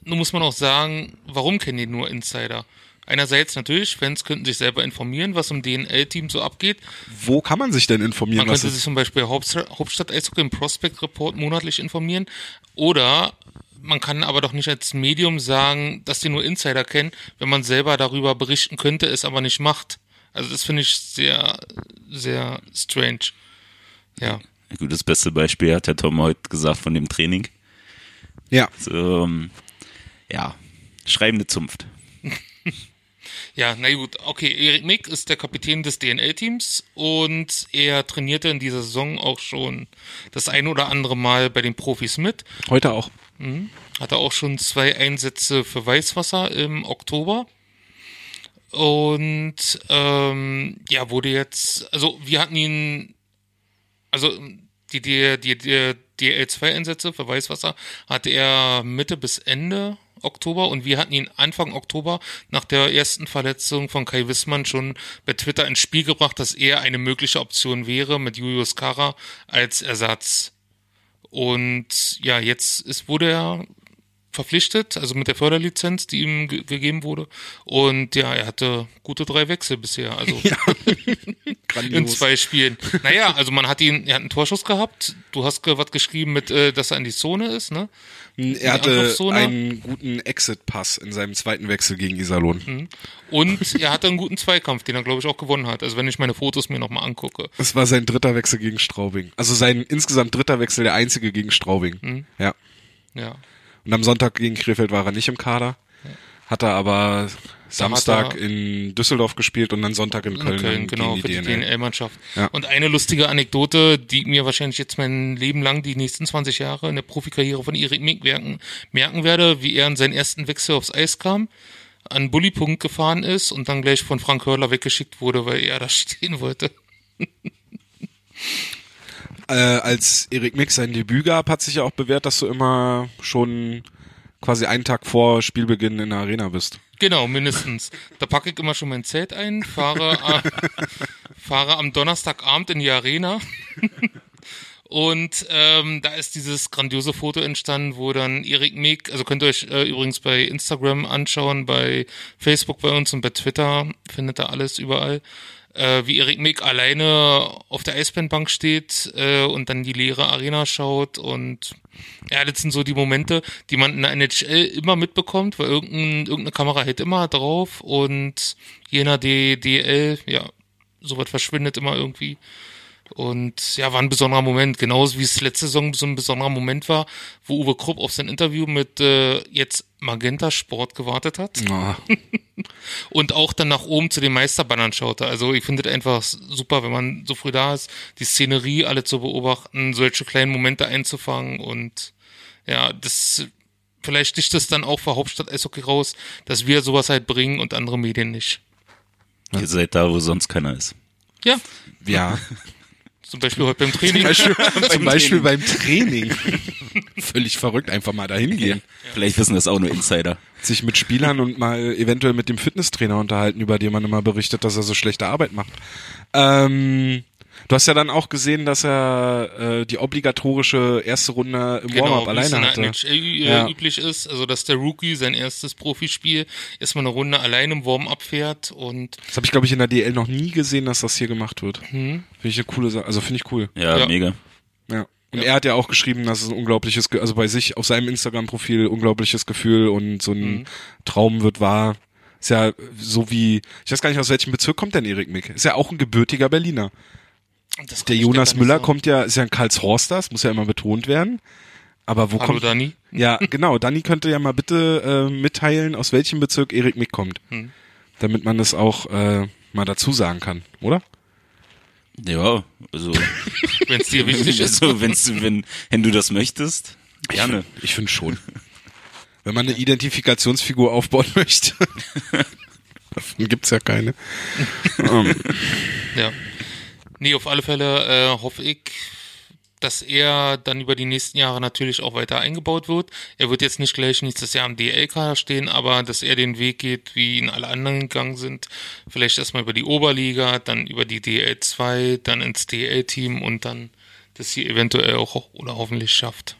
nun muss man auch sagen, warum kennen die nur Insider? Einerseits natürlich, Fans könnten sich selber informieren, was im DNL-Team so abgeht. Wo kann man sich denn informieren? Man könnte sich zum Beispiel Hauptstadt, Hauptstadt Eishockey im Prospect Report monatlich informieren. Oder man kann aber doch nicht als Medium sagen, dass die nur Insider kennen, wenn man selber darüber berichten könnte, es aber nicht macht. Also das finde ich sehr, sehr strange. Ja. Gut, das beste Beispiel hat der Tom heute gesagt von dem Training. ja, So, ähm, ja, schreibende Zunft. [laughs] Ja, na gut, okay. Erik Mick ist der Kapitän des DNL-Teams und er trainierte in dieser Saison auch schon das ein oder andere Mal bei den Profis mit. heute auch. Hatte auch schon zwei Einsätze für Weißwasser im Oktober. Und ähm, ja, wurde jetzt, also wir hatten ihn, also die, die, die, die DL2-Einsätze für Weißwasser hatte er Mitte bis Ende Oktober und wir hatten ihn Anfang Oktober nach der ersten Verletzung von Kai Wissmann schon bei Twitter ins Spiel gebracht, dass er eine mögliche Option wäre mit Julius Kara als Ersatz. Und ja, jetzt ist, wurde er verpflichtet, also mit der Förderlizenz, die ihm ge gegeben wurde. Und ja, er hatte gute drei Wechsel bisher, also [laughs] [laughs] in Grandios. zwei Spielen. Naja, also man hat ihn, er hat einen Torschuss gehabt. Du hast ge was geschrieben mit, äh, dass er in die Zone ist, ne? Er hatte einen guten Exit-Pass in seinem zweiten Wechsel gegen Iserlohn. Mhm. Und er hatte einen guten Zweikampf, den er, glaube ich, auch gewonnen hat. Also wenn ich meine Fotos mir nochmal angucke. Das war sein dritter Wechsel gegen Straubing. Also sein insgesamt dritter Wechsel, der einzige gegen Straubing. Mhm. Ja. Ja. Und am Sonntag gegen Krefeld war er nicht im Kader. Hat er aber Samstag er- in Düsseldorf gespielt und dann Sonntag in Köln, In Köln, genau, gegen für die die DNL. DNL-Mannschaft. Ja. Und eine lustige Anekdote, die mir wahrscheinlich jetzt mein Leben lang, die nächsten 20 Jahre in der Profikarriere von Erik Mick merken, merken werde, wie er in seinen ersten Wechsel aufs Eis kam, an Bullypunkt gefahren ist und dann gleich von Frank Hörler weggeschickt wurde, weil er da [laughs] stehen wollte. Äh, als Erik Mick sein Debüt gab, hat sich ja auch bewährt, dass du immer schon quasi einen Tag vor Spielbeginn in der Arena bist. Genau, mindestens. Da packe ich immer schon mein Zelt ein, fahre, [laughs] äh, fahre am Donnerstagabend in die Arena. [laughs] Und ähm, da ist dieses grandiose Foto entstanden, wo dann Erik Meek, also könnt ihr euch äh, übrigens bei Instagram anschauen, bei Facebook bei uns und bei Twitter, findet ihr alles überall, äh, wie Erik Meek alleine auf der Eisbandbank steht äh, und dann die leere Arena schaut und ja, das sind so die Momente, die man in der NHL immer mitbekommt, weil irgendein, irgendeine Kamera hält immer drauf und jener DL, ja, sowas verschwindet immer irgendwie. Und ja, war ein besonderer Moment, genauso wie es letzte Saison so ein besonderer Moment war, wo Uwe Krupp auf sein Interview mit äh, jetzt Magenta Sport gewartet hat Ah, [laughs] und auch dann nach oben zu den Meisterbannern schaute. Also ich finde es einfach super, wenn man so früh da ist, die Szenerie alle zu beobachten, solche kleinen Momente einzufangen und ja, das vielleicht sticht es dann auch für Hauptstadt Eishockey raus, dass wir sowas halt bringen und andere Medien nicht. Ihr seid da, wo sonst keiner ist. Ja, ja. [laughs] zum Beispiel heute beim Zum Training. Beispiel, zum Beispiel [laughs] beim Training. Völlig verrückt, einfach mal dahin gehen. Vielleicht wissen das auch nur Insider. Sich mit Spielern und mal eventuell mit dem Fitnesstrainer unterhalten, über den man immer berichtet, dass er so schlechte Arbeit macht. Ähm, du hast ja dann auch gesehen, dass er äh, die obligatorische erste Runde im Warm-Up Genau, es alleine in der hatte. NHL äh, Ja. üblich ist, also dass der Rookie sein erstes Profispiel erstmal eine Runde allein im Warm-up fährt und Das habe ich, glaube ich, in der DL noch nie gesehen, dass das hier gemacht wird. Finde ich eine coole Sache. Also finde ich cool. Ja, Ja. mega. Ja. Und Ja. er hat ja auch geschrieben, dass es ein unglaubliches, also bei sich auf seinem Instagram-Profil unglaubliches Gefühl und so ein Traum wird wahr. Ist ja so wie, ich weiß gar nicht, aus welchem Bezirk kommt denn Erik Mick? Ist ja auch ein gebürtiger Berliner. Das Der ich Jonas Müller kommt ja, ist ja ein Karlshorster, das muss ja immer betont werden. Aber wo Hallo kommt, Dani. ja, [laughs] genau, Danny könnte ja mal bitte äh, mitteilen, aus welchem Bezirk Erik Mick kommt. Hm. Damit man das auch äh, mal dazu sagen kann, oder? Ja, also, [laughs] Wenn es dir wichtig [laughs] ist. also wenn's, wenn, wenn du das möchtest, gerne. Ich finde schon. Wenn man eine Identifikationsfigur aufbauen möchte. Davon gibt's ja keine. Ähm, Ja. Nee, auf alle Fälle äh, hoffe ich, dass er dann über die nächsten Jahre natürlich auch weiter eingebaut wird. Er wird jetzt nicht gleich nächstes Jahr am DL-Kader stehen, aber dass er den Weg geht, wie ihn alle anderen gegangen sind. Vielleicht erstmal über die Oberliga, dann über die DL 2, dann ins DL-Team und dann das hier eventuell auch oder hoffentlich schafft.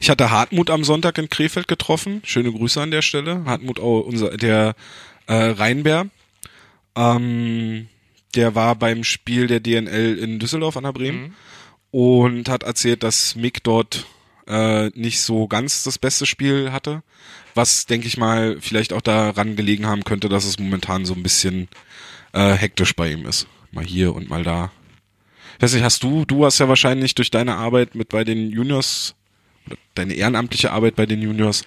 ich hatte Hartmut am Sonntag in Krefeld getroffen. Schöne Grüße an der Stelle. Hartmut, auch unser, der äh, Rheinbär. Ähm, der war beim Spiel der DNL in Düsseldorf an der Bremen und hat erzählt, dass Mick dort äh, nicht so ganz das beste Spiel hatte. Was, denke ich mal, vielleicht auch daran gelegen haben könnte, dass es momentan so ein bisschen äh, hektisch bei ihm ist. Mal hier und mal da. Ich weiß nicht, hast du, du hast ja wahrscheinlich durch deine Arbeit mit bei den Juniors, oder deine ehrenamtliche Arbeit bei den Juniors,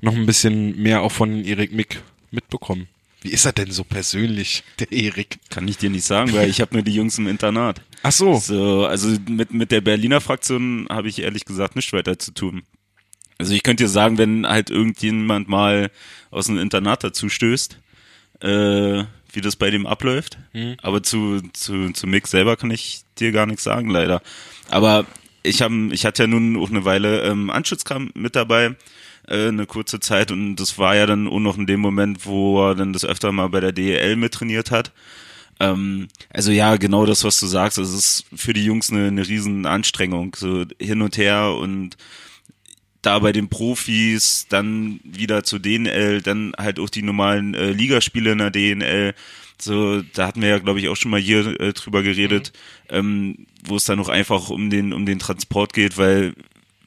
noch ein bisschen mehr auch von Erik Mick mitbekommen. Wie ist er denn so persönlich, der Erik? Kann ich dir nicht sagen, weil ich habe nur die Jungs im Internat. Ach so. So, also mit, mit der Berliner Fraktion habe ich ehrlich gesagt nichts weiter zu tun. Also ich könnte dir sagen, wenn halt irgendjemand mal aus dem Internat dazu stößt, äh, wie das bei dem abläuft. Aber zu, zu, zu Mick selber kann ich dir gar nichts sagen, leider. Aber ich hab, ich hatte ja nun auch eine Weile ähm, Anschutzkram mit dabei, äh, eine kurze Zeit und das war ja dann auch noch in dem Moment, wo er dann das öfter mal bei der DEL mittrainiert hat. Ähm, also ja, genau das, was du sagst. Es ist für die Jungs eine, eine riesen Anstrengung, so hin und her und da bei den Profis, dann wieder zu DNL, dann halt auch die normalen äh, Ligaspiele in der DNL. So, da hatten wir ja, glaube ich, auch schon mal hier äh, drüber geredet, ähm, wo es dann auch einfach um den, um den Transport geht, weil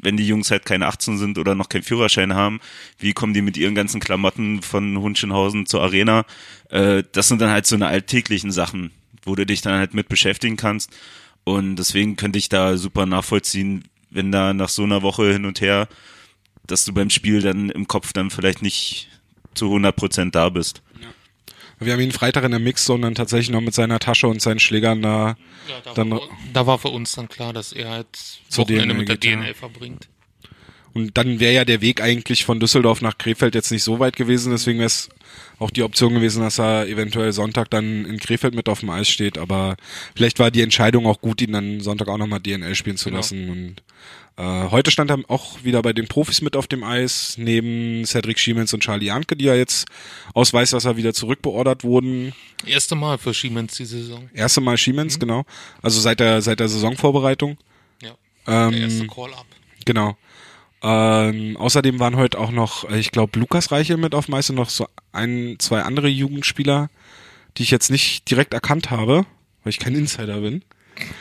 wenn die Jungs halt keine 18 sind oder noch keinen Führerschein haben, wie kommen die mit ihren ganzen Klamotten von Hunschenhausen zur Arena? Äh, das sind dann halt so eine alltäglichen Sachen, wo du dich dann halt mit beschäftigen kannst. Und deswegen könnte ich da super nachvollziehen, wenn da nach so einer Woche hin und her, dass du beim Spiel dann im Kopf dann vielleicht nicht zu 100 Prozent da bist. Wir haben ihn Freitag in der Mixzone dann tatsächlich noch mit seiner Tasche und seinen Schlägern da. Ja, da, Dann- war, da war für uns dann klar, dass er halt Zur Wochenende DNL mit der ja. DNL verbringt. Und dann wäre ja der Weg eigentlich von Düsseldorf nach Krefeld jetzt nicht so weit gewesen, deswegen wäre es auch die Option gewesen, dass er eventuell Sonntag dann in Krefeld mit auf dem Eis steht, aber vielleicht war die Entscheidung auch gut, ihn dann Sonntag auch nochmal DNL spielen zu Genau. lassen und heute stand er auch wieder bei den Profis mit auf dem Eis, neben Cedric Schiemens und Charlie Janke, die ja jetzt aus Weißwasser wieder zurückbeordert wurden. Erste Mal für Siemens die Saison. Erste Mal Schiemens, genau. Also seit der, seit der Saisonvorbereitung. Ja. Ähm, der erste Call-Up. Genau. Ähm, außerdem waren heute auch noch, äh, ich glaube, Lukas Reichel mit auf Meister, noch so ein, zwei andere Jugendspieler, die ich jetzt nicht direkt erkannt habe, weil ich kein Insider bin.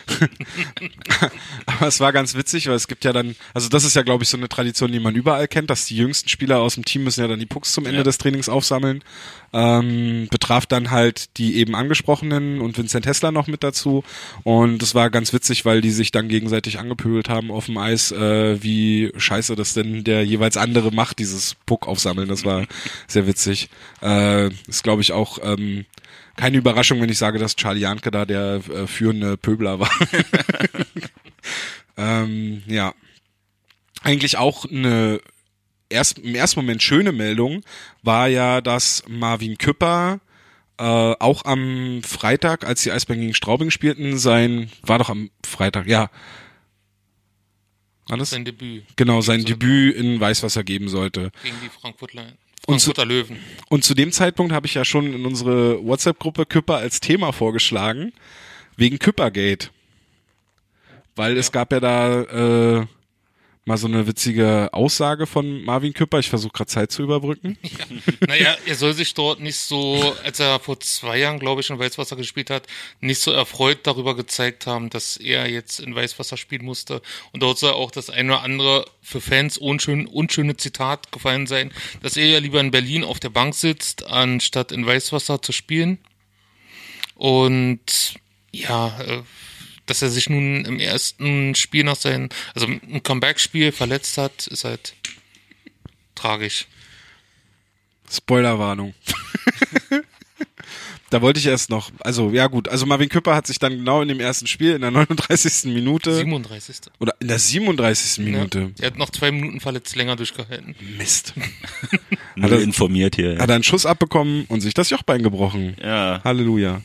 [laughs] Aber es war ganz witzig, weil es gibt ja dann, also das ist ja, glaube ich, so eine Tradition, die man überall kennt, dass die jüngsten Spieler aus dem Team müssen ja dann die Pucks zum Ende Ja. des Trainings aufsammeln. Ähm, betraf dann halt die eben angesprochenen und Vincent Hessler noch mit dazu. Und es war ganz witzig, weil die sich dann gegenseitig angepöbelt haben auf dem Eis, äh, wie scheiße das denn der jeweils andere macht, dieses Puck aufsammeln. Das war [laughs] sehr witzig. Äh, ist, glaube ich, auch ähm, keine Überraschung, wenn ich sage, dass Charlie Janke da der äh, führende Pöbler war. [laughs] ähm, ja. Eigentlich auch eine erst, im ersten Moment schöne Meldung war ja, dass Marvin Küpper äh, auch am Freitag, als die Eisbären gegen Straubing spielten, sein, war doch am Freitag, ja. War das? Sein Debüt Genau, sein Debüt in Weißwasser geben sollte. gegen die Frankfurter, Und zu- Löwen. Und zu dem Zeitpunkt habe ich ja schon in unsere WhatsApp-Gruppe Küpper als Thema vorgeschlagen, wegen Küppergate. Weil es gab ja da äh, mal so eine witzige Aussage von Marvin Küpper. Ich versuche gerade Zeit zu überbrücken. [laughs] Naja, er soll sich dort nicht so, als er vor zwei Jahren, glaube ich, in Weißwasser gespielt hat, nicht so erfreut darüber gezeigt haben, dass er jetzt in Weißwasser spielen musste. Und dort soll auch das eine oder andere für Fans unschön, unschöne Zitat gefallen sein, dass er ja lieber in Berlin auf der Bank sitzt, anstatt in Weißwasser zu spielen. Und ja, äh, dass er sich nun im ersten Spiel nach seinem, also im Comeback-Spiel verletzt hat, ist halt tragisch. Spoilerwarnung. [laughs] da wollte ich erst noch, also ja gut, also Marvin Küpper hat sich dann genau in dem ersten Spiel in der 39. Minute 37. oder in der 37. Minute Ja, er hat noch zwei Minuten verletzt länger durchgehalten. Mist. [laughs] Nur er- informiert hier. Hat er einen Schuss abbekommen und sich das Jochbein gebrochen. Ja. Halleluja.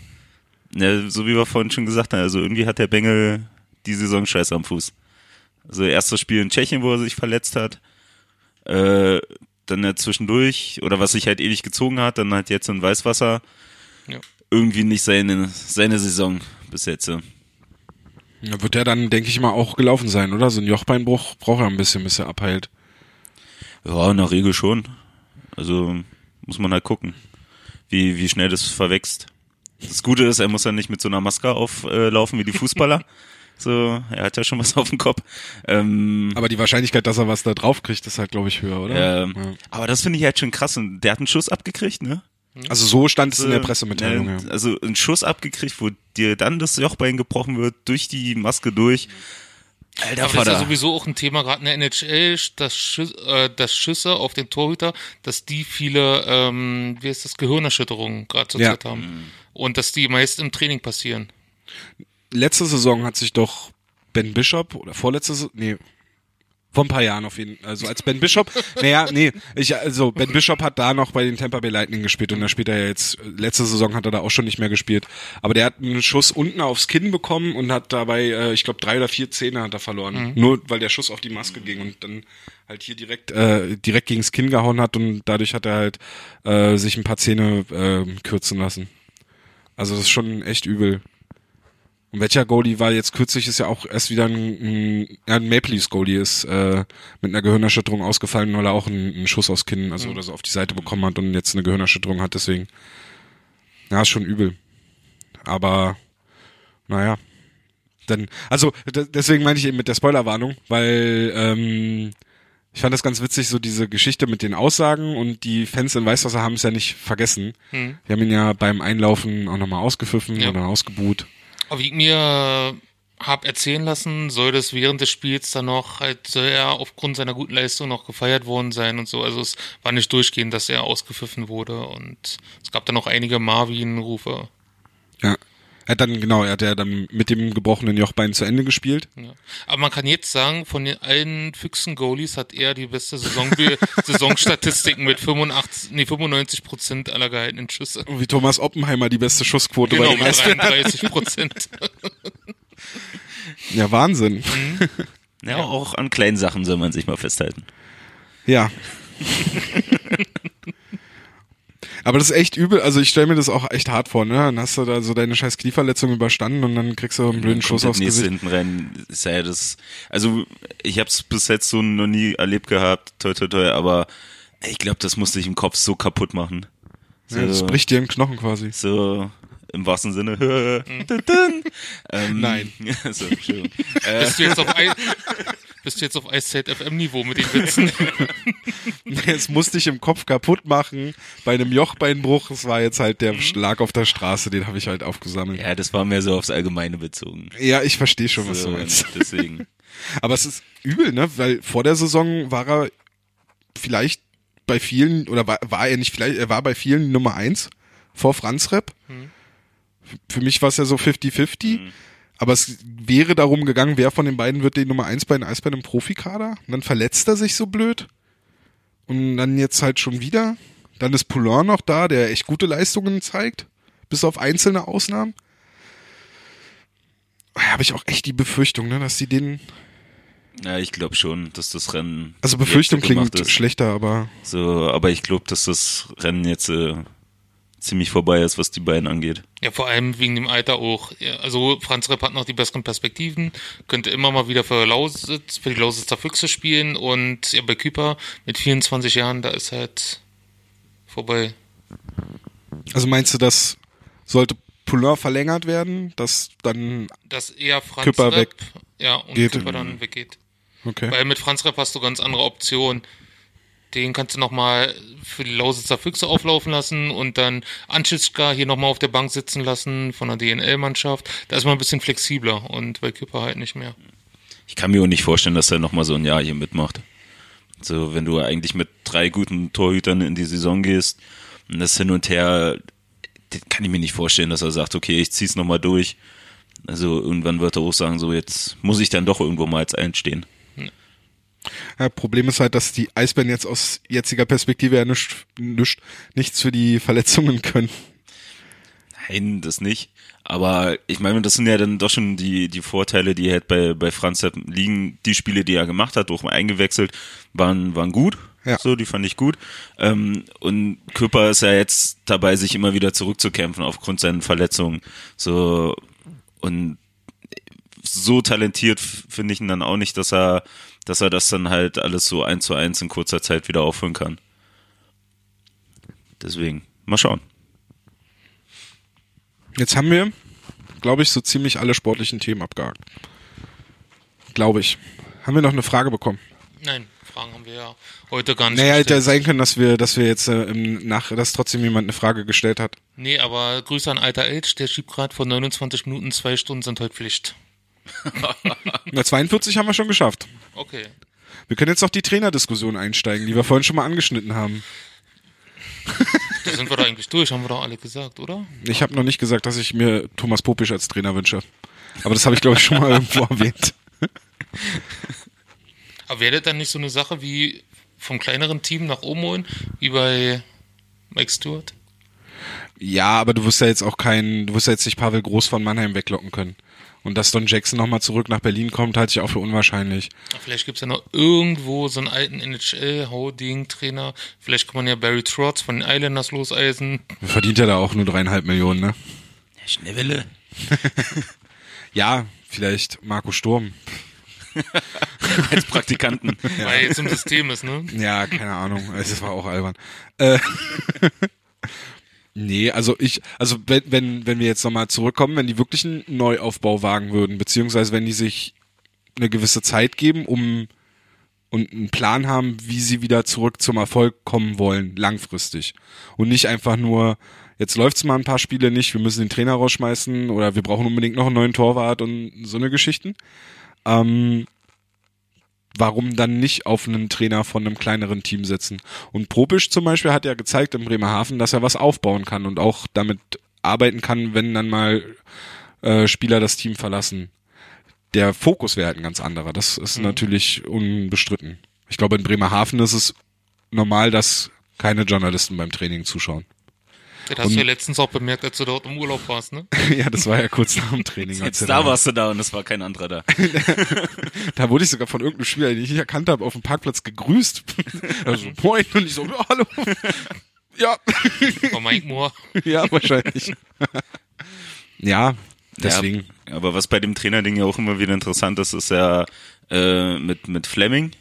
Ja, so wie wir vorhin schon gesagt haben, also irgendwie hat der Bengel die Saison scheiße am Fuß. Also erstes Spiel in Tschechien, wo er sich verletzt hat, äh, dann ja zwischendurch, oder was sich halt ewig gezogen hat, dann halt jetzt in Weißwasser, Ja. irgendwie nicht seine, seine Saison bis jetzt. ja. Da wird er dann, denke ich mal, auch gelaufen sein, oder? So ein Jochbeinbruch braucht er ein bisschen, bis er abheilt. Ja, in der Regel schon. Also muss man halt gucken, wie, wie schnell das verwächst. Das Gute ist, er muss ja nicht mit so einer Maske auflaufen wie die Fußballer. [laughs] so, er hat ja schon was auf dem Kopf. Ähm, Aber die Wahrscheinlichkeit, dass er was da drauf kriegt, ist halt, glaube ich, höher, oder? ähm, Ja. Aber das finde ich halt schon krass. Und der hat einen Schuss abgekriegt, ne? Also so stand es in der Äh, Pressemitteilung, äh, ja. Also einen Schuss abgekriegt, wo dir dann das Jochbein gebrochen wird, durch die Maske durch. Alter Aber das ist ja sowieso auch ein Thema gerade in der NHL, dass, Schüss, äh, dass Schüsse auf den Torhüter, dass die viele, ähm, wie ist das, Gehirnerschütterungen gerade zur Ja. Zeit haben. Und dass die meist im Training passieren. Letzte Saison hat sich doch Ben Bishop, oder vorletzte Saison, nee, vor ein paar Jahren auf jeden Fall. Also als Ben Bishop, [laughs] naja, nee, ich, also Ben Bishop hat da noch bei den Tampa Bay Lightning gespielt und da spielt er ja jetzt, letzte Saison hat er da auch schon nicht mehr gespielt. Aber der hat einen Schuss unten aufs Kinn bekommen und hat dabei, äh, ich glaube, drei oder vier Zähne hat er verloren. Nur weil der Schuss auf die Maske ging und dann halt hier direkt, äh, direkt gegens Kinn gehauen hat und dadurch hat er halt äh, sich ein paar Zähne äh, kürzen lassen. Also das ist schon echt übel. Und welcher Goalie war jetzt kürzlich, ist ja auch erst wieder ein, ein, ein Maple Leafs Goalie ist äh, mit einer Gehirnerschütterung ausgefallen, weil er auch einen, einen Schuss aufs Kinn, also oder so auf die Seite bekommen hat und jetzt eine Gehirnerschütterung hat, deswegen. Ja, ist schon übel. Aber, naja. Dann, also deswegen meine ich eben mit der Spoilerwarnung, weil ähm, ich fand das ganz witzig, so diese Geschichte mit den Aussagen und die Fans in Weißwasser haben es ja nicht vergessen. Hm. Die haben ihn ja beim Einlaufen auch nochmal ausgepfiffen Ja. oder ausgebuht. Aber wie ich mir hab erzählen lassen, soll das während des Spiels dann noch halt soll er aufgrund seiner guten Leistung noch gefeiert worden sein und so. Also es war nicht durchgehend, dass er ausgepfiffen wurde und es gab dann noch einige Marvin-Rufe. Ja. Er hat dann, genau, er hat ja dann mit dem gebrochenen Jochbein zu Ende gespielt. Ja. Aber man kann jetzt sagen, von den allen Füchsen-Goalies hat er die beste Saison [laughs] Saisonstatistiken mit 85, nee, 95 Prozent aller gehaltenen Schüsse. Und wie Thomas Oppenheimer die beste Schussquote Genau, bei den Eisbären. 33 Prozent. [laughs] Ja, Wahnsinn. Ja, auch an kleinen Sachen soll man sich mal festhalten. Ja. [laughs] Aber das ist echt übel. Also ich stelle mir das auch echt hart vor, ne? Dann hast du da so deine scheiß Knieverletzung überstanden und dann kriegst du einen blöden Schuss aufs Gesicht. hinten rein. Ist ja das, also ich habe es bis jetzt so noch nie erlebt gehabt, toi toi toi, aber ich glaube, das muss dich im Kopf so kaputt machen. So, Ja, das bricht dir einen Knochen quasi. so im wahrsten Sinne. [laughs] ähm, Nein. [laughs] so, äh, Bist du jetzt auf, Ei- [laughs] bist du jetzt auf Eiszeit FM-Niveau mit den Witzen? [laughs] Es musste ich im Kopf kaputt machen bei einem Jochbeinbruch. Es war jetzt halt der Schlag auf der Straße, den habe ich halt aufgesammelt. Ja, ja, das war mehr so aufs Allgemeine bezogen. ich verstehe schon, was So, du meinst. deswegen. [laughs] Aber es ist übel, ne? Weil vor der Saison war er vielleicht bei vielen, oder war, war er nicht vielleicht, er war bei vielen Nummer eins vor Franz Repp. Für mich war es ja so 50-50. Aber es wäre darum gegangen, wer von den beiden wird die Nummer eins bei den Eisbären im Profikader. Und dann verletzt er sich so blöd. Und dann jetzt halt schon wieder. Dann ist Poulain noch da, der echt gute Leistungen zeigt. Bis auf einzelne Ausnahmen. Da habe ich auch echt die Befürchtung, ne, dass sie den Ja, ich glaube schon, dass das Rennen. Also Befürchtung klingt ist. schlechter, aber So, aber ich glaube, dass das Rennen jetzt äh, ziemlich vorbei ist, was die beiden angeht. Ja, vor allem wegen dem Alter auch. Also Franz Repp hat noch die besseren Perspektiven, könnte immer mal wieder für Lausitz, für die Lausitzer Füchse spielen und ja, bei Küper mit 24 Jahren, da ist halt vorbei. also meinst du, dass sollte Poulain verlängert werden, dass dann Dass eher Franz Küpper Repp, weg ja, und geht. Küpper dann weggeht. okay. Weil mit Franz Repp hast du ganz andere Optionen. Den kannst du nochmal für die Lausitzer Füchse auflaufen lassen und dann Anschitzka hier nochmal auf der Bank sitzen lassen von der DNL-Mannschaft. Da ist man ein bisschen flexibler und bei Küpper halt nicht mehr. Ich kann mir auch nicht vorstellen, dass er nochmal so ein Jahr hier mitmacht. So, wenn du eigentlich mit drei guten Torhütern in die Saison gehst und das hin und her, kann ich mir nicht vorstellen, dass er sagt, okay, ich zieh's nochmal durch. Also irgendwann wird er auch sagen, so jetzt muss ich dann doch irgendwo mal als einstehen. Ja, Problem ist halt, dass die Eisbären jetzt aus jetziger Perspektive ja nicht, nicht, nichts für die Verletzungen können. Nein, das nicht. Aber ich meine, das sind ja dann doch schon die, die Vorteile, die halt bei, bei Franz liegen. Die Spiele, die er gemacht hat, durch mal eingewechselt, waren, waren gut. Ja. So, die fand ich gut. Ähm, und Küpper ist ja jetzt dabei, sich immer wieder zurückzukämpfen aufgrund seiner Verletzungen. So, und so talentiert finde ich ihn dann auch nicht, dass er, dass er das dann halt alles so eins zu eins in kurzer Zeit wieder auffüllen kann. Deswegen, mal schauen. Jetzt haben wir, glaube ich, so ziemlich alle sportlichen Themen abgehakt. Glaube ich. Haben wir noch eine Frage bekommen? Nein, Fragen haben wir ja heute gar nicht Naja, hätte ja sein können, dass wir, dass wir jetzt äh, im nach, dass trotzdem jemand eine Frage gestellt hat. Nee, aber Grüße an Alter Elch, der schiebt gerade vor 29 Minuten, zwei Stunden sind heute Pflicht. [laughs] Na, 42 haben wir schon geschafft. Okay. Wir können jetzt noch die Trainerdiskussion einsteigen, die wir vorhin schon mal angeschnitten haben. Da sind wir da eigentlich durch, haben wir doch alle gesagt, oder? Ich habe noch nicht gesagt, dass ich mir Thomas Popisch als Trainer wünsche. Aber das habe ich, glaube ich, schon mal irgendwo erwähnt. Aber wäre das dann nicht so eine Sache wie vom kleineren Team nach oben holen, wie bei Mike Stewart? Ja, aber du wirst ja jetzt auch kein, du wirst ja jetzt nicht Pavel Groß von Mannheim weglocken können. Und dass Don Jackson nochmal zurück nach Berlin kommt, halte ich auch für unwahrscheinlich. Vielleicht gibt's ja noch irgendwo so einen alten NHL-Holding-Trainer. Vielleicht kann man ja Barry Trotz von den Islanders loseisen. Verdient ja da auch nur dreieinhalb Millionen, ne? Schnellwelle. [laughs] Ja, vielleicht Marco Sturm. [laughs] Als Praktikanten. Weil er jetzt im System ist, ne? Ja, keine Ahnung. Es war auch albern. Äh, [laughs] nee, also ich, also wenn, wenn, wenn wir jetzt nochmal zurückkommen, wenn die wirklich einen Neuaufbau wagen würden, beziehungsweise wenn die sich eine gewisse Zeit geben, um und einen Plan haben, wie sie wieder zurück zum Erfolg kommen wollen, langfristig. Und nicht einfach nur, jetzt läuft's mal ein paar Spiele nicht, wir müssen den Trainer rausschmeißen oder wir brauchen unbedingt noch einen neuen Torwart und so eine Geschichten. Ähm, warum dann nicht auf einen Trainer von einem kleineren Team setzen? Und Probisch zum Beispiel hat ja gezeigt in Bremerhaven, dass er was aufbauen kann und auch damit arbeiten kann, wenn dann mal äh, Spieler das Team verlassen. Der Fokus wäre halt ein ganz anderer. Das ist natürlich unbestritten. Ich glaube, in Bremerhaven ist es normal, dass keine Journalisten beim Training zuschauen. Das hast du ja letztens auch bemerkt, als du dort im Urlaub warst, ne? [laughs] ja, das war ja kurz nach dem [laughs] Training. Jetzt da da- warst du da und es war kein anderer da. [laughs] Da wurde ich sogar von irgendeinem Spieler, den ich nicht erkannt habe, auf dem Parkplatz gegrüßt. Also, moin. Und ich so, ja, hallo. Ja, Von Mike Moore. ja, wahrscheinlich. Ja, deswegen. Ja, aber was bei dem Trainerding ja auch immer wieder interessant ist, ist ja äh, mit, mit Fleming.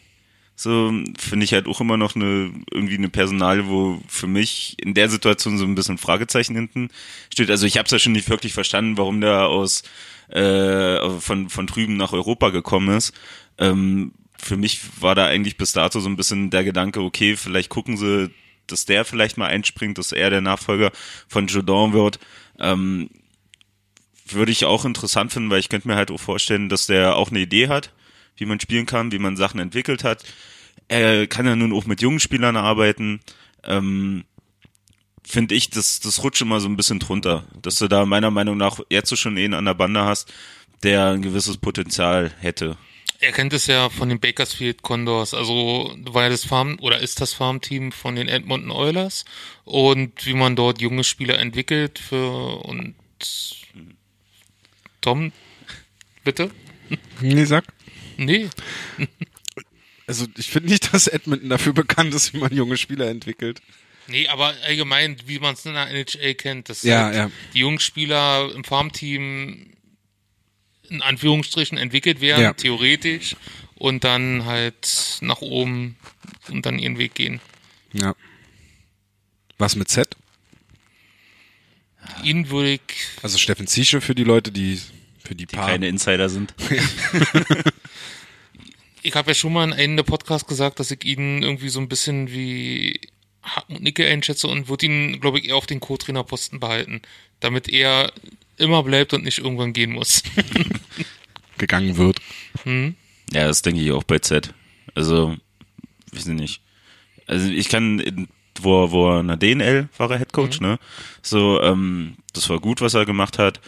So finde ich halt auch immer noch eine irgendwie eine Personal, wo für mich in der Situation so ein bisschen Fragezeichen hinten steht. Also ich habe es ja schon nicht wirklich verstanden, warum der aus äh, von von drüben nach Europa gekommen ist. Ähm, für mich war da eigentlich bis dato so ein bisschen der Gedanke, okay, vielleicht gucken sie, dass der vielleicht mal einspringt, dass er der Nachfolger von Jordan wird. Ähm, würde ich auch interessant finden, weil ich könnte mir halt auch vorstellen, dass der auch eine Idee hat, wie man spielen kann, wie man Sachen entwickelt hat. Er kann ja nun auch mit jungen Spielern arbeiten. Ähm, Finde ich, das, das rutscht immer so ein bisschen drunter, dass du da meiner Meinung nach jetzt so schon einen an der Bande hast, der ein gewisses Potenzial hätte. Er kennt es ja von den Bakersfield Condors, also war ja das Farm oder ist das Farmteam von den Edmonton Oilers und wie man dort junge Spieler entwickelt für und Tom, bitte? Nee, sag. Nee. [laughs] Also ich finde nicht, dass Edmonton dafür bekannt ist, wie man junge Spieler entwickelt. Nee, aber allgemein, wie man es in der NHL kennt, dass Ja, halt ja. die jungen Spieler im Farmteam in Anführungsstrichen entwickelt werden, Ja. theoretisch, und dann halt nach oben und dann ihren Weg gehen. Ja. Was mit Z? Ihn würde ich, Also Steffen Ziesche für die Leute, die für die, Die paar. keine Insider sind. [laughs] [laughs] ich habe ja schon mal in einem der Podcasts gesagt, dass ich ihn irgendwie so ein bisschen wie Hartmut Nicke einschätze und würde ihn, glaube ich, eher auf den Co-Trainer-Posten behalten, damit er immer bleibt und nicht irgendwann gehen muss. [laughs] gegangen wird. Ja, das denke ich auch bei Z. Also, weiß ich nicht. Also ich kann, in- wo, wo er in der DNL war er Headcoach, ne? So, ähm, das war gut, was er gemacht hat.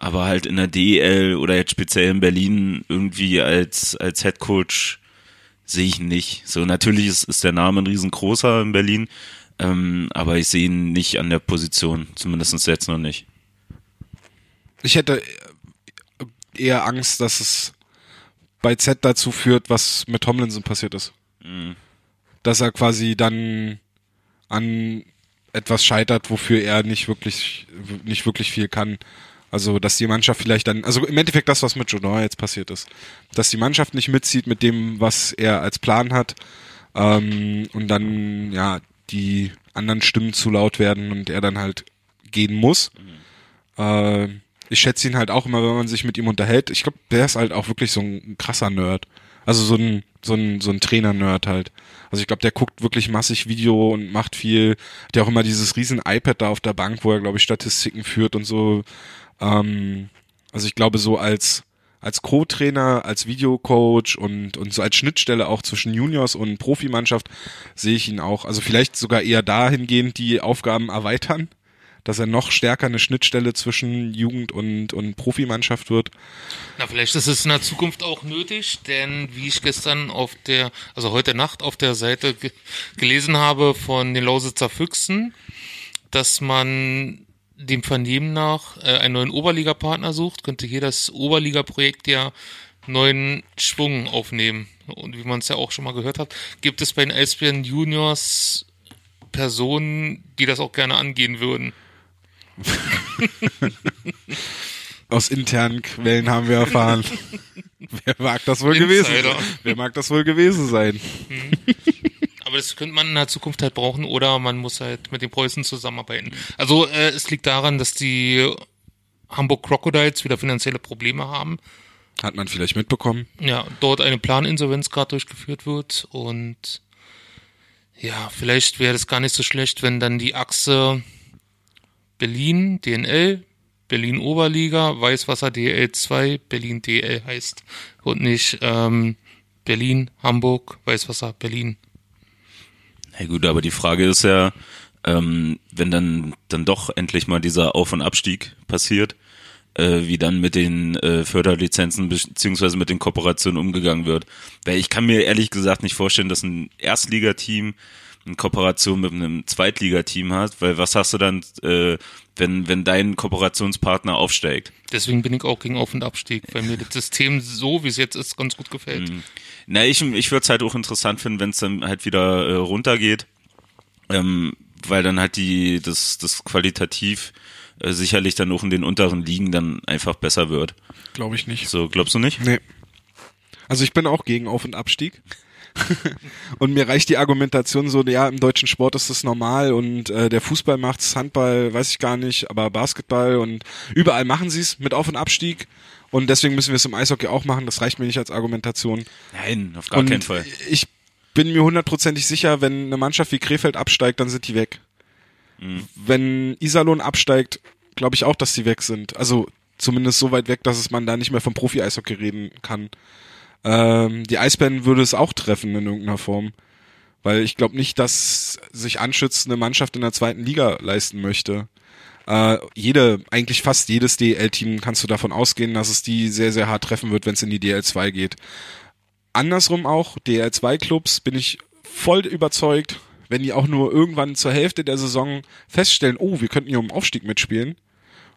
Aber halt in der DL oder jetzt speziell in Berlin irgendwie als, als Headcoach sehe ich ihn nicht. So, natürlich ist, ist der Name ein riesengroßer in Berlin, ähm, aber ich sehe ihn nicht an der Position, zumindest jetzt noch nicht. Ich hätte eher Angst, dass es bei Z dazu führt, was mit Tomlinson passiert ist. Dass er quasi dann an etwas scheitert, wofür er nicht wirklich, nicht wirklich viel kann. Also, dass die Mannschaft vielleicht dann, also im Endeffekt das, was mit Jordan jetzt passiert ist. Dass die Mannschaft nicht mitzieht mit dem, was er als Plan hat, ähm, und dann, ja, die anderen Stimmen zu laut werden und er dann halt gehen muss. Äh, ich schätze ihn halt auch immer, wenn man sich mit ihm unterhält. Ich glaube, der ist halt auch wirklich so ein krasser Nerd. Also so ein, so ein, so ein Trainer-Nerd halt. Also ich glaube, der guckt wirklich massig Video und macht viel. Hat ja auch immer dieses riesen iPad da auf der Bank, wo er, glaube ich, Statistiken führt und so. Ähm, also ich glaube, so als, als Co-Trainer, als Videocoach und, und so als Schnittstelle auch zwischen Juniors und Profimannschaft sehe ich ihn auch. Also vielleicht sogar eher dahingehend die Aufgaben erweitern, dass er noch stärker eine Schnittstelle zwischen Jugend und, und Profimannschaft wird. Na, vielleicht ist es in der Zukunft auch nötig, denn wie ich gestern auf der, also heute Nacht auf der Seite ge gelesen habe von den Lausitzer Füchsen, dass man dem Vernehmen nach äh, einen neuen Oberligapartner sucht, könnte hier das Oberliga-Projekt ja neuen Schwung aufnehmen. Und wie man es ja auch schon mal gehört hat, gibt es bei den Eisbären Juniors Personen, die das auch gerne angehen würden. [laughs] Aus internen Quellen haben wir erfahren. [laughs] Wer mag das wohl gewesen Insider. sein? Wer mag das wohl gewesen sein? Aber das könnte man in der Zukunft halt brauchen oder man muss halt mit den Preußen zusammenarbeiten. Also äh, es liegt daran, dass die Hamburg Crocodiles wieder finanzielle Probleme haben. Hat man vielleicht mitbekommen. Ja, dort eine Planinsolvenz gerade durchgeführt wird und ja, vielleicht wäre das gar nicht so schlecht, wenn dann die Achse Berlin, DNL, Berlin Oberliga, Weißwasser DL 2, Berlin DL heißt und nicht ähm, Berlin, Hamburg, Weißwasser, Berlin. Ja gut, aber die Frage ist ja, ähm, wenn dann dann doch endlich mal dieser Auf- und Abstieg passiert, äh, wie dann mit den äh, Förderlizenzen beziehungsweise mit den Kooperationen umgegangen wird. Weil ich kann mir ehrlich gesagt nicht vorstellen, dass ein Erstligateam eine Kooperation mit einem Zweitligateam hat, weil was hast du dann, äh, wenn wenn dein Kooperationspartner aufsteigt? Deswegen bin ich auch gegen Auf- und Abstieg, weil mir das System so, wie es jetzt ist, ganz gut gefällt. Na, ich, ich würde es halt auch interessant finden, wenn es dann halt wieder äh, runtergeht, ähm, weil dann halt die das das qualitativ äh, sicherlich dann auch in den unteren Ligen dann einfach besser wird. Glaube ich nicht. So glaubst du nicht? Nee. Also ich bin auch gegen Auf- und Abstieg. [laughs] und mir reicht die Argumentation so, ja, im deutschen Sport ist das normal und äh, der Fußball macht's, Handball weiß ich gar nicht, aber Basketball und überall machen sie's mit Auf- und Abstieg. Und deswegen müssen wir es im Eishockey auch machen. Das reicht mir nicht als Argumentation. Nein, auf gar und keinen Fall. Ich bin mir hundertprozentig sicher, wenn eine Mannschaft wie Krefeld absteigt, dann sind die weg. Mhm. Wenn Iserlohn absteigt, glaube ich auch, dass die weg sind. Also zumindest so weit weg, dass es man da nicht mehr vom Profi-Eishockey reden kann. Ähm, die Eisbären würde es auch treffen in irgendeiner Form. Weil ich glaube nicht, dass sich Anschütz eine Mannschaft in der zweiten Liga leisten möchte. Äh, jede, eigentlich fast jedes DL-Team kannst du davon ausgehen, dass es die sehr, sehr hart treffen wird, wenn es in die DL2 geht. Andersrum auch, DL2-Clubs bin ich voll überzeugt, wenn die auch nur irgendwann zur Hälfte der Saison feststellen, oh, wir könnten hier um Aufstieg mitspielen,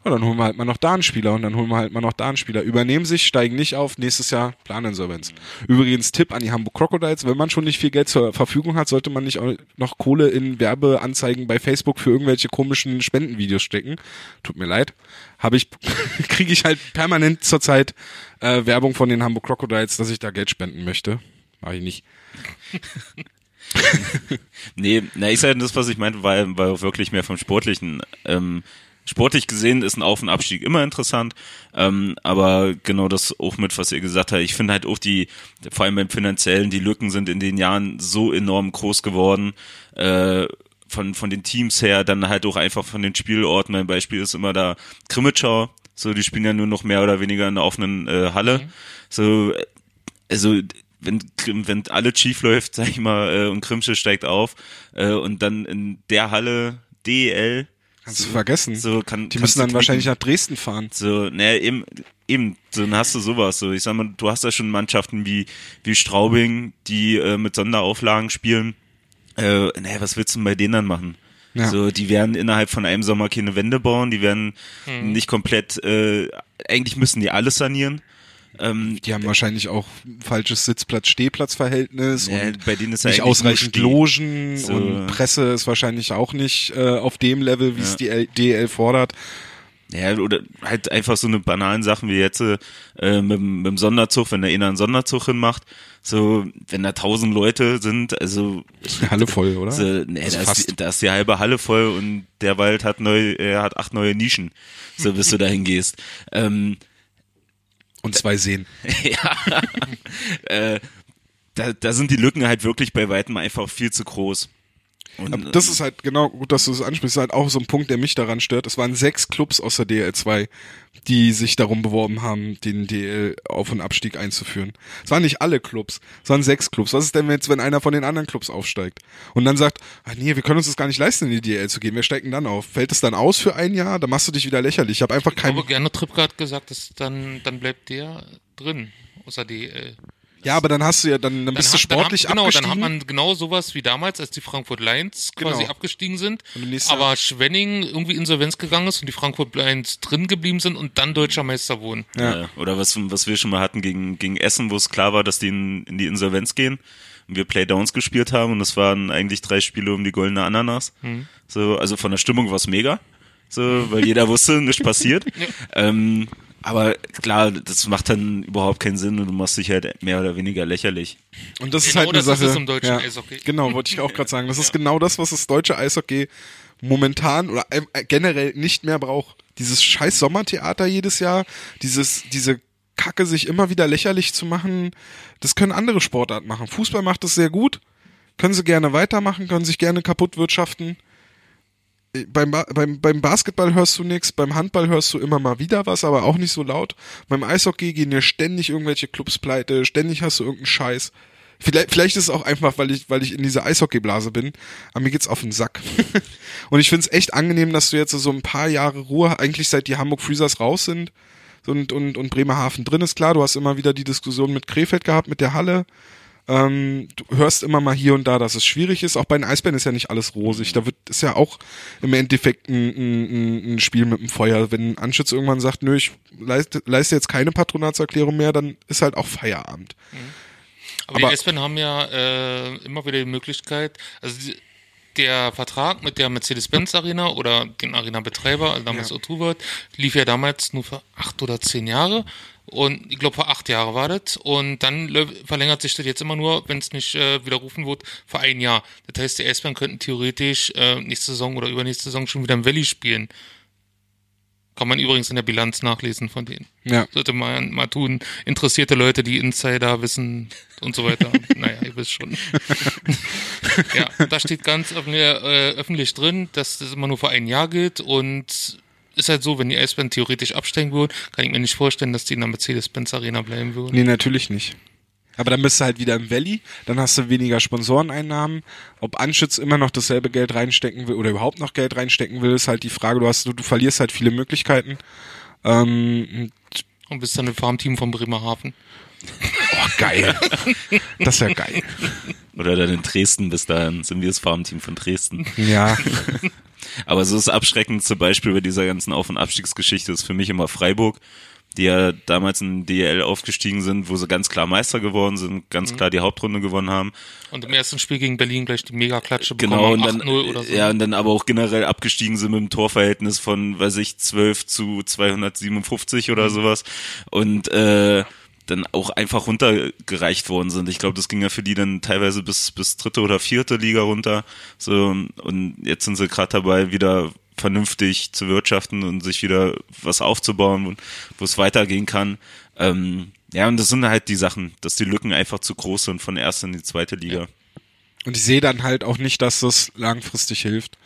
ja, dann holen wir halt mal noch da einen Spieler und dann holen wir halt mal noch da einen Spieler. Übernehmen sich, steigen nicht auf, nächstes Jahr Planinsolvenz. Übrigens Tipp an die Hamburg Crocodiles, wenn man schon nicht viel Geld zur Verfügung hat, sollte man nicht auch noch Kohle in Werbeanzeigen bei Facebook für irgendwelche komischen Spendenvideos stecken. Tut mir leid. Habe ich, [laughs] kriege ich halt permanent zurzeit äh, Werbung von den Hamburg Crocodiles, dass ich da Geld spenden möchte. Mach ich nicht. [laughs] Nee, na, ich sage das, was ich meinte, war auch wirklich mehr vom Sportlichen. Ähm, sportlich gesehen ist ein Auf- und Abstieg immer interessant, ähm, aber genau das auch mit, was ihr gesagt habt. Ich finde halt auch die, vor allem beim Finanziellen, die Lücken sind in den Jahren so enorm groß geworden. Äh, von, von den Teams her, dann halt auch einfach von den Spielorten. Mein Beispiel ist immer da Krimitschau. So, die spielen ja nur noch mehr oder weniger in der offenen äh, Halle. So, äh, also wenn, wenn alles schief läuft, [laughs] sag ich mal, äh, und Krimsche steigt auf äh, und dann in der Halle DEL Kannst du vergessen. so kann die müssen dann wahrscheinlich nach Dresden fahren. so ne eben eben so dann hast du sowas so ich sag mal du hast da schon Mannschaften wie wie Straubing die äh, mit Sonderauflagen spielen äh, ne was willst du denn bei denen dann machen Ja. so die werden innerhalb von einem Sommer keine Wände bauen die werden nicht komplett äh, eigentlich müssen die alles sanieren ähm, Die haben wahrscheinlich auch falsches Sitzplatz-Stehplatz-Verhältnis Ja, und bei denen ist ja nicht nur ausreichend. Logen So. und Presse ist wahrscheinlich auch nicht äh, auf dem Level, wie es die L DL fordert. Ja, oder halt einfach so eine banalen Sachen wie jetzt äh, mit, dem- mit dem Sonderzug, wenn da einer einen Sonderzug hinmacht, so, wenn da tausend Leute sind, also Die [laughs] Halle [laughs] voll, oder? so, nee, Also da, ist da ist die halbe Halle voll und der Wald hat neu, er hat acht neue Nischen, so bis du dahin gehst. Ähm, Und zwei Seen. [laughs] ja, äh, da, da sind die Lücken halt wirklich bei weitem einfach viel zu groß. Und, Aber das ist halt genau gut, dass du es ansprichst. Das ist halt auch so ein Punkt, der mich daran stört. Es waren sechs Clubs aus der DL2, die sich darum beworben haben, den DL Auf- und Abstieg einzuführen. Es waren nicht alle Clubs, es waren sechs Clubs. Was ist denn jetzt, wenn einer von den anderen Clubs aufsteigt und dann sagt, ah nee, wir können uns das gar nicht leisten, in die DL zu gehen. Wer steigt denn dann auf? Fällt es dann aus für ein Jahr? Dann machst du dich wieder lächerlich. Ich habe einfach Ich kein glaube, gerne hat gesagt, dass dann, dann bleibt der drin, außer DL. Ja, aber dann hast du ja dann, dann bist du hat- sportlich dann, hat- genau, abgestiegen. dann hat man genau sowas wie damals, als die Frankfurt Lions quasi Genau. abgestiegen sind, aber Jahr- Schwenning irgendwie insolvenz gegangen ist und die Frankfurt Lions drin geblieben sind und dann deutscher Meister wurden. Ja. Ja. Oder was, was wir schon mal hatten gegen, gegen Essen, wo es klar war, dass die in, in die Insolvenz gehen und wir Playdowns gespielt haben und das waren eigentlich drei Spiele um die goldene Ananas. So, also von der Stimmung war es mega. So, weil jeder wusste, nichts passiert. [laughs] ähm, aber klar, das macht dann überhaupt keinen Sinn und du machst dich halt mehr oder weniger lächerlich. Und das ist Genau halt eine das ist Sache. es im deutschen Eishockey. Genau, wollte ich auch gerade sagen. Das ist genau das, was das deutsche Eishockey momentan oder äh, generell nicht mehr braucht. Dieses scheiß Sommertheater jedes Jahr, dieses, diese Kacke, sich immer wieder lächerlich zu machen, das können andere Sportarten machen. Fußball macht das sehr gut, können sie gerne weitermachen, können sich gerne kaputt wirtschaften. Beim, beim, beim Basketball hörst du nichts, beim Handball hörst du immer mal wieder was, aber auch nicht so laut. Beim Eishockey gehen dir ständig irgendwelche Clubs pleite, ständig hast du irgendeinen Scheiß. Vielleicht, vielleicht ist es auch einfach, weil ich, weil ich in dieser Eishockeyblase bin, aber mir geht's auf den Sack. [laughs] Und ich find's echt angenehm, dass du jetzt so ein paar Jahre Ruhe, eigentlich seit die Hamburg Freezers raus sind und, und, und Bremerhaven drin ist, klar, du hast immer wieder die Diskussion mit Krefeld gehabt, mit der Halle. Ähm, du hörst immer mal hier und da, dass es schwierig ist. Auch bei den Eisbären ist ja nicht alles rosig. Da wird ist ja auch im Endeffekt ein, ein, ein Spiel mit dem Feuer. Wenn ein Anschütz irgendwann sagt, nö, ich leiste, leiste jetzt keine Patronatserklärung mehr, dann ist halt auch Feierabend. Aber, Aber- die Eisbären haben ja äh, immer wieder die Möglichkeit, also die, der Vertrag mit der Mercedes-Benz Arena oder den Arena-Betreiber, also damals Ja. O2 wird, lief ja damals nur für acht oder zehn Jahre Und ich glaube, vor acht Jahren war das. Und dann verlängert sich das jetzt immer nur, wenn es nicht äh, widerrufen wird, für ein Jahr. Das heißt, die Eisbären könnten theoretisch äh, nächste Saison oder übernächste Saison schon wieder im Valley spielen. Kann man übrigens in der Bilanz nachlesen von denen. Ja. Sollte man mal tun. Interessierte Leute, die Insider wissen und so weiter. [laughs] naja, ihr wisst schon. ja, da steht ganz öffentlich, äh, öffentlich drin, dass das immer nur für ein Jahr gilt und ist halt so, wenn die Eisbären theoretisch absteigen würden, kann ich mir nicht vorstellen, dass die in der Mercedes-Benz Arena bleiben würden. Nee, natürlich nicht. Aber dann bist du halt wieder im Valley, dann hast du weniger Sponsoreneinnahmen. Ob Anschütz immer noch dasselbe Geld reinstecken will oder überhaupt noch Geld reinstecken will, ist halt die Frage. Du hast, du, du verlierst halt viele Möglichkeiten. Ähm, Und bist dann im Farmteam von Bremerhaven. oh, geil. Das ist ja geil. Oder dann in Dresden, bis dahin sind wir das Farmteam von Dresden. Ja. Aber so das Abschreckendste Beispiel bei dieser ganzen Auf- und Abstiegsgeschichte ist für mich immer Freiburg, die ja damals in DL aufgestiegen sind, wo sie ganz klar Meister geworden sind, ganz klar die Hauptrunde gewonnen haben. Und im ersten Spiel gegen Berlin gleich die Mega-Klatsche bekommen Genau, und haben, dann, 8-0 oder so. ja, und dann aber auch generell abgestiegen sind mit einem Torverhältnis von, weiß ich, 12 zu 257 oder sowas. Und, äh, dann auch einfach runtergereicht worden sind. Ich glaube, das ging ja für die dann teilweise bis bis dritte oder vierte Liga runter. So und jetzt sind sie gerade dabei, wieder vernünftig zu wirtschaften und sich wieder was aufzubauen, wo- es weitergehen kann. Ähm, ja, und das sind halt die Sachen, dass die Lücken einfach zu groß sind von der ersten in die zweite Liga. Und ich sehe dann halt auch nicht, dass das langfristig hilft.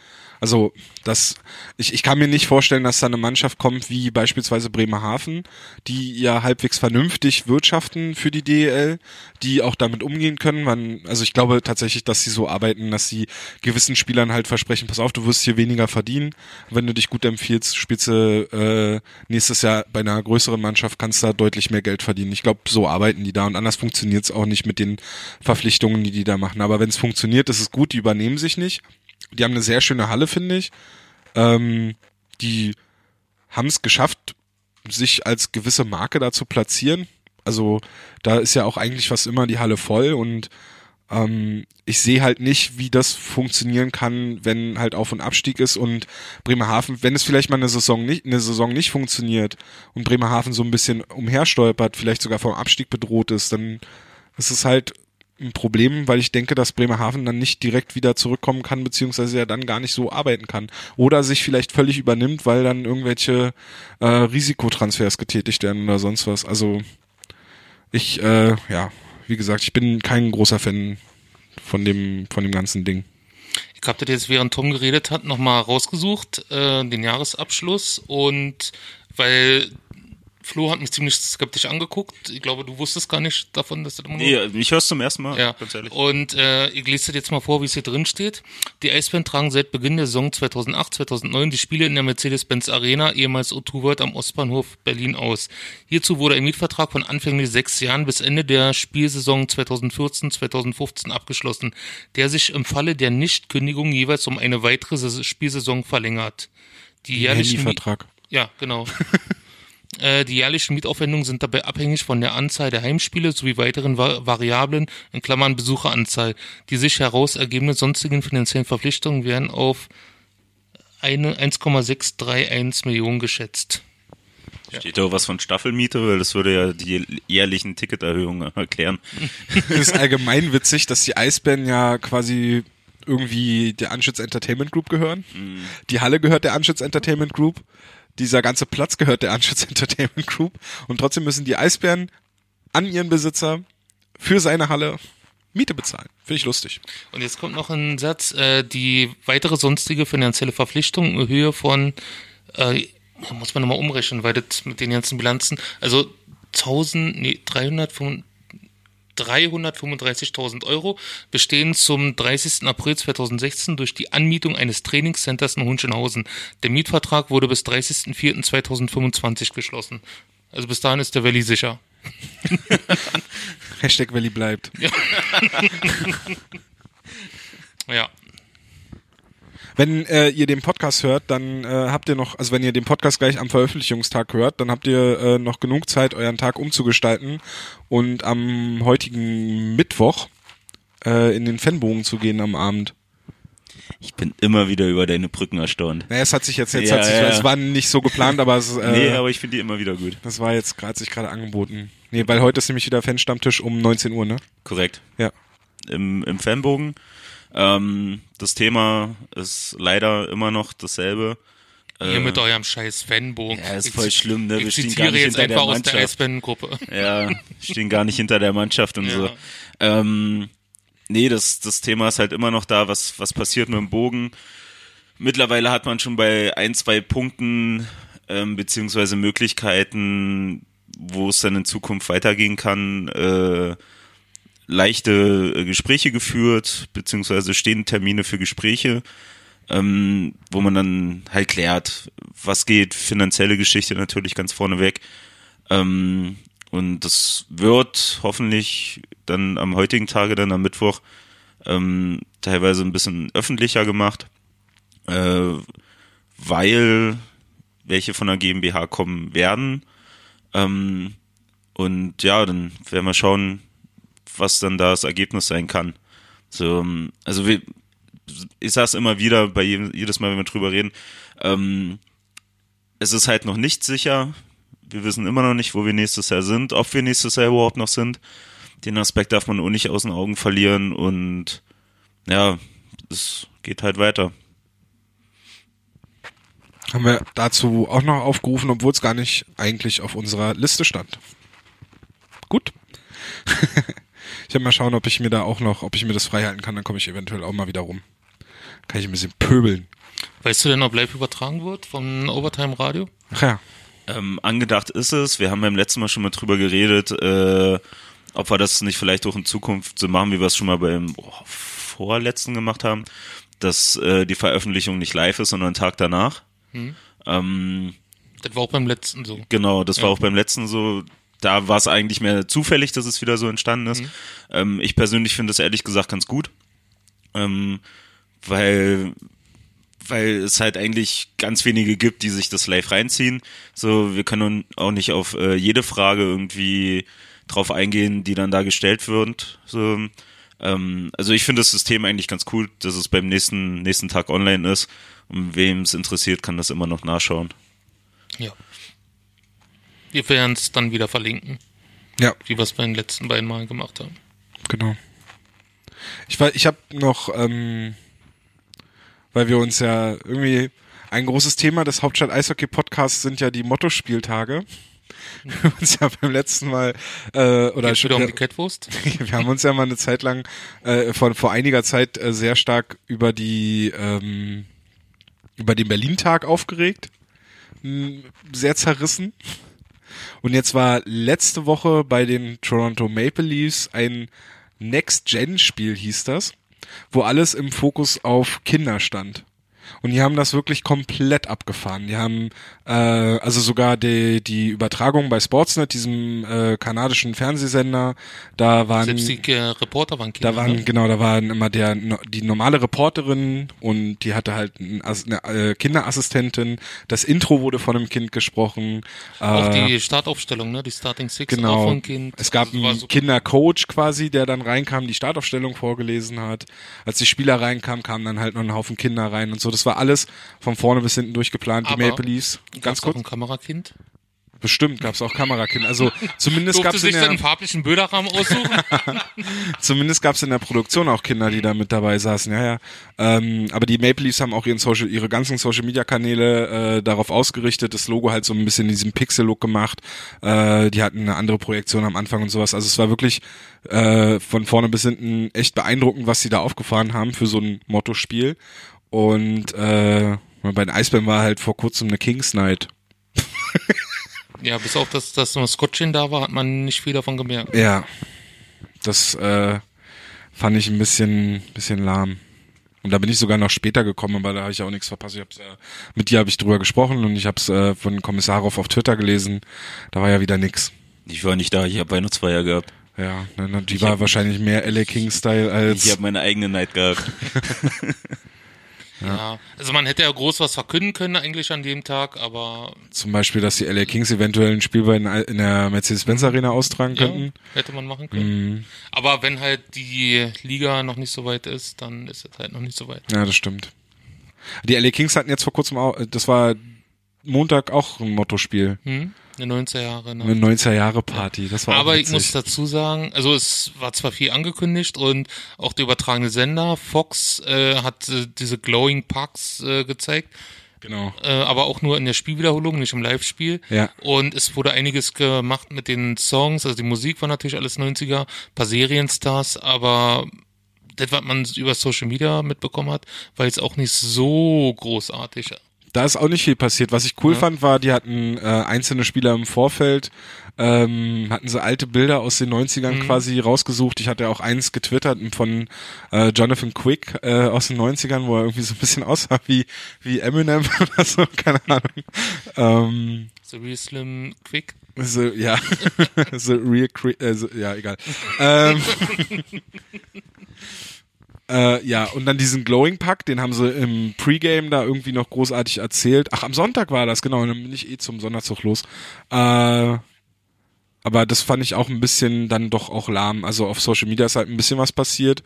Also, das, ich, ich kann mir nicht vorstellen, dass da eine Mannschaft kommt wie beispielsweise Bremerhaven, die ja halbwegs vernünftig wirtschaften für die DEL, die auch damit umgehen können. Man, also ich glaube tatsächlich, dass sie so arbeiten, dass sie gewissen Spielern halt versprechen, pass auf, du wirst hier weniger verdienen. Wenn du dich gut empfiehlst, spielst du äh, nächstes Jahr bei einer größeren Mannschaft, kannst da deutlich mehr Geld verdienen. Ich glaube, so arbeiten die da und anders funktioniert es auch nicht mit den Verpflichtungen, die die da machen. Aber wenn es funktioniert, ist es gut, die übernehmen sich nicht. Die haben eine sehr schöne Halle, finde ich. Ähm, die haben es geschafft, sich als gewisse Marke da zu platzieren. Also da ist ja auch eigentlich fast immer die Halle voll und ähm, ich sehe halt nicht, wie das funktionieren kann, wenn halt Auf- und Abstieg ist und Bremerhaven, wenn es vielleicht mal eine Saison nicht, eine Saison nicht funktioniert und Bremerhaven so ein bisschen umherstolpert, vielleicht sogar vom Abstieg bedroht ist, dann ist es halt ein Problem, weil ich denke, dass Bremerhaven dann nicht direkt wieder zurückkommen kann, beziehungsweise ja dann gar nicht so arbeiten kann. Oder sich vielleicht völlig übernimmt, weil dann irgendwelche äh, Risikotransfers getätigt werden oder sonst was. Also ich, äh, ja, wie gesagt, ich bin kein großer Fan von dem, von dem ganzen Ding. Ich habe das jetzt, während Tom geredet hat, nochmal rausgesucht, äh, den Jahresabschluss und weil Flo hat mich ziemlich skeptisch angeguckt. Ich glaube, du wusstest gar nicht davon, dass das immer nur Nee, mich hörst du zum ersten Mal, Ja, ganz ehrlich. und äh, ich lese das jetzt mal vor, wie es hier drin steht. Die Eisbären tragen seit Beginn der Saison 2008-2009 die Spiele in der Mercedes-Benz Arena, ehemals O2 World am Ostbahnhof Berlin aus. Hierzu wurde ein Mietvertrag von anfänglich sechs Jahren bis Ende der Spielsaison 2014-2015 abgeschlossen, der sich im Falle der Nichtkündigung jeweils um eine weitere Saison- Spielsaison verlängert. Die jährlichen Handyvertrag. ja, genau. [laughs] Äh, Die jährlichen Mietaufwendungen sind dabei abhängig von der Anzahl der Heimspiele sowie weiteren Va Variablen, in Klammern Besucheranzahl. Die sich heraus ergebenden sonstigen finanziellen Verpflichtungen werden auf eine 1,631 Millionen geschätzt. Steht da auch was von Staffelmiete, weil das würde ja die jährlichen Ticketerhöhungen [laughs] erklären. Es ist allgemein witzig, dass die Eisbären ja quasi irgendwie der Anschütz Entertainment Group gehören. Die Halle gehört der Anschütz Entertainment Group. Dieser ganze Platz gehört der Anschütz Entertainment Group. Und trotzdem müssen die Eisbären an ihren Besitzer für seine Halle Miete bezahlen. Finde ich lustig. Und jetzt kommt noch ein Satz, äh, die weitere sonstige finanzielle Verpflichtung in Höhe von, äh, muss man nochmal umrechnen, weil das mit den ganzen Bilanzen, also 1000, nee, 305 335.000 Euro bestehen zum 30. April 2016 durch die Anmietung eines Trainingscenters in Hunschenhausen. Der Mietvertrag wurde bis 30.04.2025 geschlossen. Also bis dahin ist der Valley sicher. [laughs] Hashtag Valley bleibt. Ja. [laughs] Wenn äh, ihr den Podcast hört, dann äh, habt ihr noch, also wenn ihr den Podcast gleich am Veröffentlichungstag hört, dann habt ihr äh, noch genug Zeit, euren Tag umzugestalten und am heutigen Mittwoch äh, in den Fanbogen zu gehen am Abend. Ich bin immer wieder über deine Brücken erstaunt. Naja, es hat sich jetzt, jetzt Ja, hat sich, ja. es war nicht so geplant, aber es, äh, nee, aber ich finde die immer wieder gut. das war jetzt gerade sich gerade angeboten. Nee, weil heute ist nämlich wieder Fanstammtisch um 19 Uhr, ne? Korrekt. Ja. Im, im Fanbogen. Ähm, das Thema ist leider immer noch dasselbe. Ihr mit eurem scheiß Fanbogen. Ja, ist Ich voll zit- schlimm, ne? Wir Ich stehen gar nicht jetzt hinter der der Mannschaft. Eisbären-Gruppe. Ja, stehen gar nicht hinter der Mannschaft und Ja. so. Ähm, nee, das, das Thema ist halt immer noch da, was, was passiert mit dem Bogen. Mittlerweile hat man schon bei ein, zwei Punkten ähm, beziehungsweise Möglichkeiten, wo es dann in Zukunft weitergehen kann, äh, leichte äh, Gespräche geführt, beziehungsweise stehen Termine für Gespräche, ähm, wo man dann halt klärt, was geht, finanzielle Geschichte natürlich ganz vorneweg. Ähm, und das wird hoffentlich dann am heutigen Tage, dann am Mittwoch, ähm, teilweise ein bisschen öffentlicher gemacht, äh, weil welche von der GmbH kommen werden. Ähm, und ja, dann werden wir schauen, was dann da das Ergebnis sein kann. So, ähm, also wir, ich sag's immer wieder, bei jedem, jedes Mal, wenn wir drüber reden, ähm, es ist halt noch nicht sicher. Wir wissen immer noch nicht, wo wir nächstes Jahr sind, ob wir nächstes Jahr überhaupt noch sind. Den Aspekt darf man auch nicht aus den Augen verlieren und ja, es geht halt weiter. Haben wir dazu auch noch aufgerufen, obwohl es gar nicht eigentlich auf unserer Liste stand. Gut. [laughs] ich werde mal schauen, ob ich mir da auch noch, ob ich mir das frei halten kann, dann komme ich eventuell auch mal wieder rum. Kann ich ein bisschen pöbeln. Weißt du denn, ob live übertragen wird vom Overtime Radio? Ach ja. Ähm, angedacht ist es, wir haben beim letzten Mal schon mal drüber geredet, äh, ob wir das nicht vielleicht auch in Zukunft so machen, wie wir es schon mal beim oh, vorletzten gemacht haben, dass äh, die Veröffentlichung nicht live ist, sondern einen Tag danach. Ähm, Das war auch beim letzten so. Genau, das war Ja. auch beim letzten so. Da war es eigentlich mehr zufällig, dass es wieder so entstanden ist. Ähm, ich persönlich finde es ehrlich gesagt ganz gut, ähm, weil weil es halt eigentlich ganz wenige gibt, die sich das live reinziehen. So, wir können auch nicht auf äh, jede Frage irgendwie drauf eingehen, die dann da gestellt wird. So, ähm, also ich finde das System eigentlich ganz cool, dass es beim nächsten nächsten Tag online ist. Und wem es interessiert, kann das immer noch nachschauen. Ja. Wir werden es dann wieder verlinken, Ja, wie wir es bei den letzten beiden Malen gemacht haben. genau. Ich war, ich habe noch, ähm, weil wir uns ja irgendwie ein großes Thema des Hauptstadt Eishockey Podcasts sind ja die Mottospieltage. [laughs] Wir haben uns ja beim letzten Mal äh, oder Geht's wieder um die Catwurst? [laughs] wir haben uns ja mal eine Zeit lang äh, vor, vor einiger Zeit äh, sehr stark über die ähm, über den Berlin-Tag aufgeregt, Hm, sehr zerrissen. Und jetzt war letzte Woche bei den Toronto Maple Leafs ein Next-Gen-Spiel, hieß das, wo alles im Fokus auf Kinder stand. Und die haben das wirklich komplett abgefahren. Die haben äh, also sogar die, die Übertragung bei Sportsnet, diesem äh, kanadischen Fernsehsender, da waren Selbst die äh, Reporter waren Kinder. da waren, ne? genau, da waren immer der, die normale Reporterin und die hatte halt eine äh, Kinderassistentin. Das Intro wurde von einem Kind gesprochen. Auch äh, die Startaufstellung, ne? Die Starting Six auch Genau. von Kind. Es gab Also einen. Kindercoach quasi, der dann reinkam, die Startaufstellung vorgelesen hat. Als die Spieler reinkamen, kamen dann halt noch ein Haufen Kinder rein und so. Das war alles von vorne bis hinten durchgeplant. Die Aber Maple Leafs. Ganz auch kurz. ein Kamerakind? Bestimmt gab's auch Kamerakinder. Also zumindest gab's in sich der, farblichen Bilderrahmen aussuchen? [laughs] zumindest gab's in der Produktion auch Kinder, die da mit dabei saßen. Ja, ja. Ähm, aber die Maple Leafs haben auch ihren Social, ihre ganzen Social Media Kanäle äh, darauf ausgerichtet. Das Logo halt so ein bisschen in diesem Pixel-Look gemacht. Äh, die hatten eine andere Projektion am Anfang und sowas. Also es war wirklich äh, von vorne bis hinten echt beeindruckend, was sie da aufgefahren haben für so ein Mottospiel. Und äh, bei den Eisbären war halt vor kurzem eine Kings Night. ja, bis auf das, dass das Scotchin da war, hat man nicht viel davon gemerkt. Ja, das äh, fand ich ein bisschen, bisschen lahm. Und da bin ich sogar noch später gekommen, aber da habe ich auch nichts verpasst. Ich hab's, äh, mit dir habe ich drüber gesprochen und ich habe es äh, von Kommissarov auf Twitter gelesen. Da war ja wieder nix. Ich war nicht da, ich habe Weihnachtsfeier gehabt. Ja, ne, ne, die war wahrscheinlich mehr LA King-Style Ich als. habe meine eigene Night gehabt. [laughs] Ja. Also man hätte ja groß was verkünden können eigentlich an dem Tag, aber Zum Beispiel, dass die LA Kings eventuell ein Spiel bei in der Mercedes-Benz Arena austragen ja, könnten. hätte man machen können. Aber wenn halt die Liga noch nicht so weit ist, dann ist es halt noch nicht so weit. Ja, das stimmt. Die LA Kings hatten jetzt vor kurzem auch, das war Montag auch ein Mottospiel. Hm? Eine 90er Jahre. Ne? Eine 90er Jahre Party. Das war auch Aber ich muss dazu sagen, also es war zwar viel angekündigt und auch der übertragene Sender Fox äh, hat äh, diese Glowing Pucks äh, gezeigt, Genau. äh, aber auch nur in der Spielwiederholung, nicht im Live-Spiel. Ja. Und es wurde einiges gemacht mit den Songs, also die Musik war natürlich alles 90er, paar Serienstars, aber das, was man über Social Media mitbekommen hat, war jetzt auch nicht so großartig. Da ist auch nicht viel passiert. Was ich cool fand, war, die hatten äh, einzelne Spieler im Vorfeld, ähm, hatten so alte Bilder aus den 90ern quasi rausgesucht. Ich hatte auch eins getwittert von äh, Jonathan Quick äh, aus den 90ern, wo er irgendwie so ein bisschen aussah wie, wie Eminem [laughs] oder so, keine Ahnung. Ähm, So Real Slim Quick. so, ja, [laughs] so real, cre- äh, so, ja, egal. Ähm, [laughs] Äh, ja, und dann diesen Glowing Pack, den haben sie im Pre-Game da irgendwie noch großartig erzählt. Ach, am Sonntag war das, genau, dann bin ich eh zum Sonderzug los. Äh, aber das fand ich auch ein bisschen dann doch auch lahm. Also auf Social Media ist halt ein bisschen was passiert.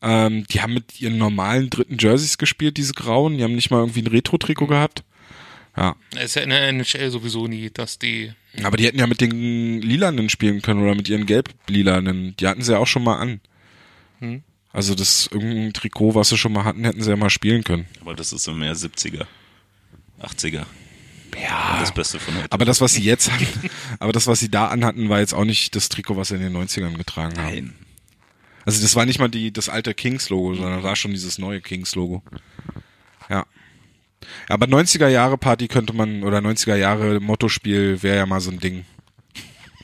Ähm, die haben mit ihren normalen dritten Jerseys gespielt, diese grauen. Die haben nicht mal irgendwie ein Retro-Trikot gehabt. Ja, Es ist ja in der NHL sowieso nie, dass die aber die hätten ja mit den lilanen spielen können oder mit ihren gelb-lilanen. Die hatten sie ja auch schon mal an. Also das irgendein Trikot, was sie schon mal hatten, hätten sie ja mal spielen können. Aber das ist so mehr 70er, 80er. Ja. Das Beste von heute. Aber das, was sie jetzt hatten, [laughs] aber das, was sie da anhatten, war jetzt auch nicht das Trikot, was sie in den 90ern getragen haben. Nein. Also das war nicht mal die, das alte Kings-Logo, sondern war schon dieses neue Kings-Logo. Ja. Aber 90er Jahre Party könnte man, oder 90er Jahre Mottospiel wäre ja mal so ein Ding.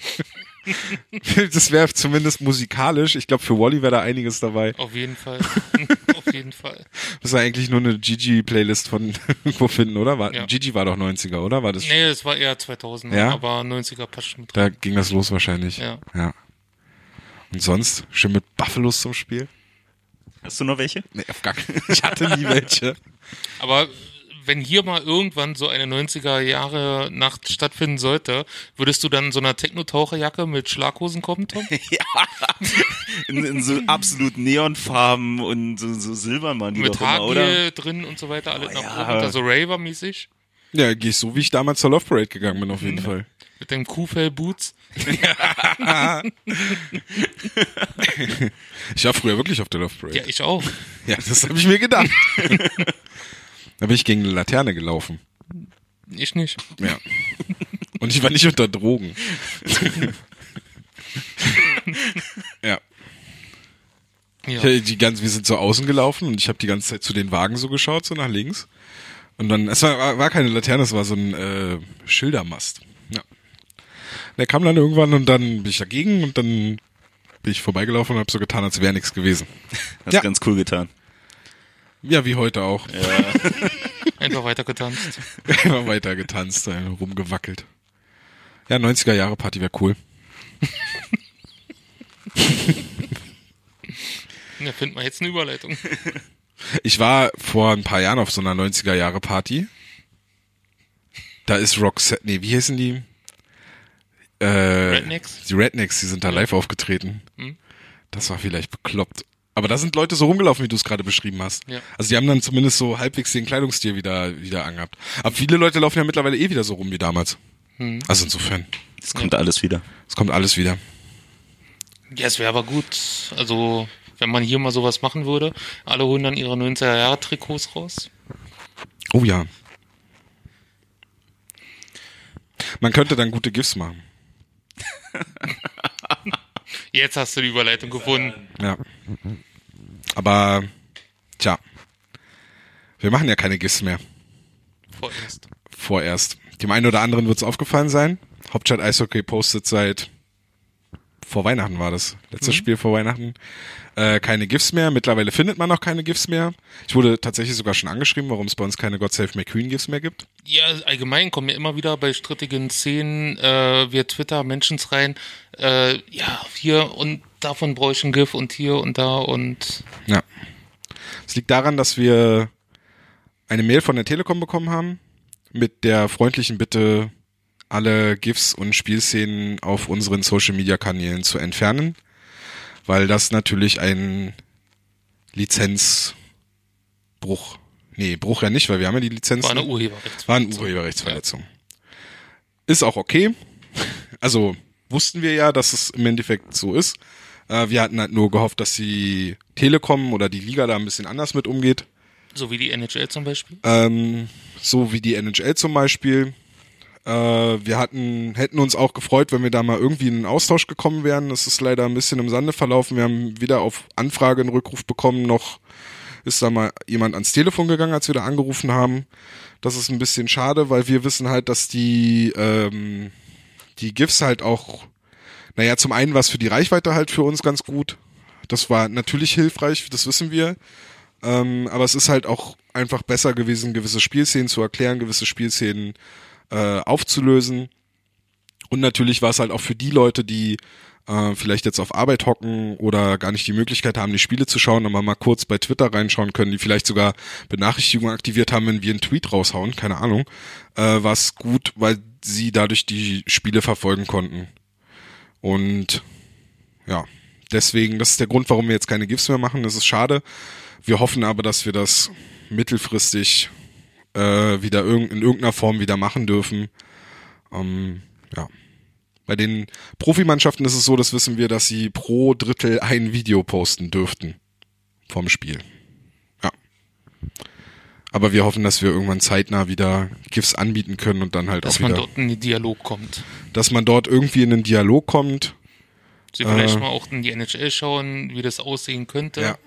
[laughs] [laughs] das wäre zumindest musikalisch. Ich glaube, für Wally wäre da einiges dabei. auf jeden Fall, [laughs] auf jeden Fall. Das ist ja eigentlich nur eine Gigi-Playlist von [laughs] irgendwo finden, oder? War, Ja. Gigi war doch 90er, oder? War das? Nee, es war eher 2000, Ja? aber 90er passt schon mit. Da ging das los wahrscheinlich. Ja. ja. Und sonst? Schön mit Buffalos zum Spiel? Hast du noch welche? Nee, auf gar keinen Ich hatte nie welche. Aber wenn hier mal irgendwann so eine 90er Jahre Nacht stattfinden sollte, würdest du dann in so einer Techno-Taucherjacke mit Schlaghosen kommen, Tom? [laughs] In, in so absolut Neonfarben und so, so die mit doch immer, oder? Haargel drin und so weiter, alles nach ja. oben, also Raver-mäßig. Ja, geh ich so, wie ich damals zur Love Parade gegangen bin, auf jeden Fall. Mit den Kuhfell-Boots. [laughs] Ich war früher wirklich auf der Love Parade. Ja, ich auch. Ja, das habe ich mir gedacht. [laughs] da bin ich gegen eine Laterne gelaufen. Ich nicht. Ja. Und ich war nicht unter Drogen. [laughs] ja. Ja. Ich, die ganz, wir sind so außen gelaufen und ich habe die ganze Zeit zu den Wagen so geschaut, so nach links. Und dann, es war, war- war keine Laterne, es war so ein äh, Schildermast. Ja. Der kam dann irgendwann und dann bin ich dagegen und dann bin ich vorbeigelaufen und habe so getan, als wäre nichts gewesen. Hast Ja. ganz cool getan. Ja, wie heute auch. [laughs] Einfach weiter getanzt. Immer weiter getanzt, äh, rumgewackelt. Ja, 90er Jahre Party wäre cool. [laughs] Ja, findet man jetzt eine Überleitung. [laughs] Ich war vor ein paar Jahren auf so einer 90er Jahre Party. Da ist Roxette, nee, wie hießen die? Äh, Rednecks? Die Rednecks, die sind da live aufgetreten. Das war vielleicht bekloppt. Aber da sind Leute so rumgelaufen, wie du es gerade beschrieben hast. Ja. Also die haben dann zumindest so halbwegs den Kleidungsstil wieder, wieder angehabt. Aber viele Leute laufen ja mittlerweile eh wieder so rum wie damals. Also insofern, Das kommt alles wieder. es kommt alles wieder. Ja, es wäre aber gut. Also, wenn man hier mal sowas machen würde, alle holen dann ihre 90er Jahre Trikots raus. Oh ja. Man könnte dann gute GIFs machen. [laughs] Jetzt hast du die Überleitung gefunden. Ja. Aber, tja. Wir machen ja keine GIFs mehr. Vorerst. Vorerst. Dem einen oder anderen wird es aufgefallen sein. Hauptstadt Eishockey postet seit vor Weihnachten war das. Letztes Spiel vor Weihnachten. Äh, keine GIFs mehr. Mittlerweile findet man auch keine GIFs mehr. Ich wurde tatsächlich sogar schon angeschrieben, warum es bei uns keine God Save McQueen GIFs mehr gibt. Ja, allgemein kommen ja immer wieder bei strittigen Szenen äh, via Twitter Mentions rein. Äh, ja, hier und davon bräuchte ich ein GIF und hier und da und Ja. Es liegt daran, dass wir eine Mail von der Telekom bekommen haben mit der freundlichen Bitte, alle GIFs und Spielszenen auf unseren Social Media Kanälen zu entfernen, weil das natürlich ein Lizenzbruch, nee, Bruch ja nicht, weil wir haben ja die Lizenz. War eine Urheberrechtsverletzung. War eine Urheberrechtsverletzung. Ist auch okay. Also wussten wir ja, dass es im Endeffekt so ist. Äh, wir hatten halt nur gehofft, dass die Telekom oder die Liga da ein bisschen anders mit umgeht. So wie die NHL zum Beispiel. Ähm, so wie die NHL zum Beispiel. Äh, wir hatten, hätten uns auch gefreut, wenn wir da mal irgendwie in einen Austausch gekommen wären. Das ist leider ein bisschen im Sande verlaufen. Wir haben weder auf Anfrage einen Rückruf bekommen, noch ist da mal jemand ans Telefon gegangen, als wir da angerufen haben. Das ist ein bisschen schade, weil wir wissen halt, dass die, ähm, die GIFs halt auch, naja, zum einen was für die Reichweite halt für uns ganz gut. Das war natürlich hilfreich, das wissen wir. Ähm, aber es ist halt auch einfach besser gewesen, gewisse Spielszenen zu erklären, gewisse Spielszenen äh, aufzulösen. Und natürlich war es halt auch für die Leute, die äh, vielleicht jetzt auf Arbeit hocken oder gar nicht die Möglichkeit haben, die Spiele zu schauen, aber mal kurz bei Twitter reinschauen können, die vielleicht sogar Benachrichtigungen aktiviert haben, wenn wir einen Tweet raushauen, keine Ahnung, äh, war es gut, weil sie dadurch die Spiele verfolgen konnten. Und ja, deswegen, das ist der Grund, warum wir jetzt keine GIFs mehr machen. Das ist schade. Wir hoffen aber, dass wir das mittelfristig äh, wieder irg in irgendeiner Form wieder machen dürfen. Ähm, ja. Bei den Profimannschaften ist es so, das wissen wir, dass sie pro Drittel ein Video posten dürften vom Spiel. Ja. Aber wir hoffen, dass wir irgendwann zeitnah wieder GIFs anbieten können und dann halt Dass auch man wieder, dort in den Dialog kommt. dass man dort irgendwie in einen Dialog kommt. Sie vielleicht Äh. mal auch in die NHL schauen, wie das aussehen könnte. Ja.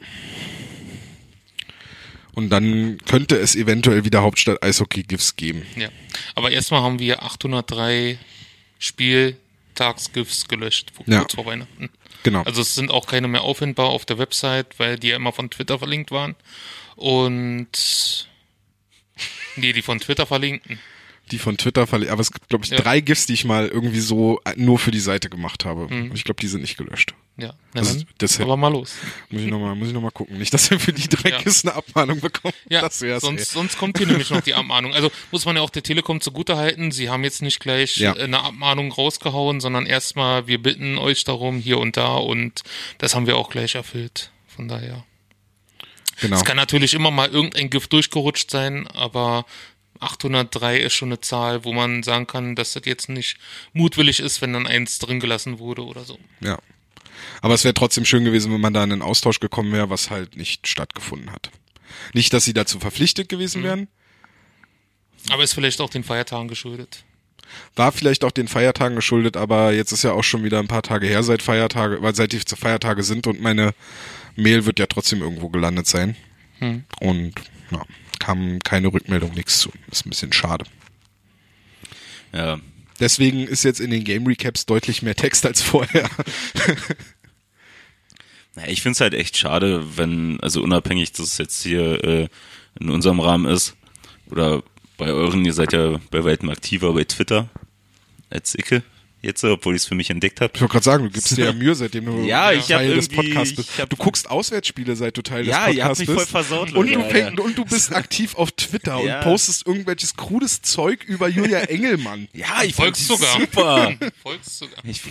Und dann könnte es eventuell wieder Hauptstadt Eishockey GIFs geben. Ja. Aber erstmal haben wir 803 Spieltagsgifts gelöscht, Ja. kurz vor Weihnachten. Genau. Also es sind auch keine mehr auffindbar auf der Website, weil die ja immer von Twitter verlinkt waren. Und nee, die von Twitter verlinken. Die von Twitter verlegt. Aber es gibt, glaube ich, Ja. Mhm. drei GIFs, die ich mal irgendwie so äh, nur für die Seite gemacht habe. Und Ich glaube, die sind nicht gelöscht. Ja, na Also dann, deshalb- aber mal los. Muss ich nochmal, muss ich noch mal gucken. Nicht, dass wir für die drei Ja. GIFs eine Abmahnung bekommen. Ja, sonst, ey. sonst kommt hier nämlich noch die Abmahnung. Also muss man ja auch der Telekom zugute halten. Sie haben jetzt nicht gleich Ja. äh, eine Abmahnung rausgehauen, sondern erstmal, wir bitten euch darum, hier und da und das haben wir auch gleich erfüllt. Von daher. Genau. Es kann natürlich immer mal irgendein Gift durchgerutscht sein, aber 803 ist schon eine Zahl, wo man sagen kann, dass das jetzt nicht mutwillig ist, wenn dann eins drin gelassen wurde oder so. Ja. Aber es wäre trotzdem schön gewesen, wenn man da in einen Austausch gekommen wäre, was halt nicht stattgefunden hat. Nicht, dass sie dazu verpflichtet gewesen Mhm. wären. Aber ist vielleicht auch den Feiertagen geschuldet. War vielleicht auch den Feiertagen geschuldet, aber jetzt ist ja auch schon wieder ein paar Tage her seit Feiertage, weil seit die Feiertage sind und meine Mail wird ja trotzdem irgendwo gelandet sein. Hm. Und ja, kam keine Rückmeldung, nichts zu. Ist ein bisschen schade. Ja. Deswegen ist jetzt in den Game Recaps deutlich mehr Text als vorher. [laughs] Ich find's halt echt schade, wenn, also unabhängig, dass es jetzt hier äh, in unserem Rahmen ist, oder bei euren, ihr seid ja bei weitem aktiver bei Twitter als Icke jetzt, obwohl ich es für mich entdeckt habe. Ich wollte gerade sagen, du gibst dir ja [laughs] Mühe, seitdem du Ja, ich hab Teil des Podcasts bist. ich du guckst Auswärtsspiele, seit du Teil Ja, des Podcasts mich bist. voll versaut, und, du Leute, fäng, ja. und du bist [laughs] aktiv auf Twitter Ja. und postest irgendwelches krudes Zeug über Julia [laughs] Engelmann. Ja, ich Folgst sogar. super. Folgst sogar. Ich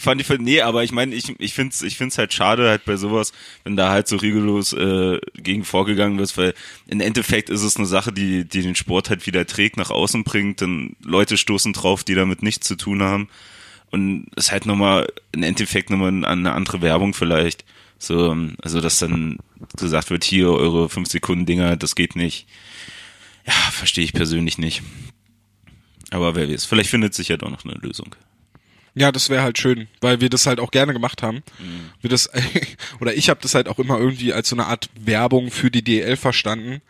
fand ich nee, aber ich meine, ich ich find's ich find's halt schade halt bei sowas, wenn da halt so rigoros äh, gegen vorgegangen wird, weil im Endeffekt ist es eine Sache, die die den Sport halt wieder trägt, nach außen bringt, dann Leute stoßen drauf, die damit nichts zu tun haben und es ist halt nochmal im Endeffekt nochmal eine andere Werbung vielleicht. So, also dass dann gesagt wird, hier eure 5 Sekunden Dinger, das geht nicht. Ja, verstehe ich persönlich nicht. Aber wer weiß, vielleicht findet sich ja doch noch eine Lösung. Ja, das wäre halt schön, weil wir das halt auch gerne gemacht haben. Wir das [laughs] oder ich habe das halt auch immer irgendwie als so eine Art Werbung für die DL verstanden,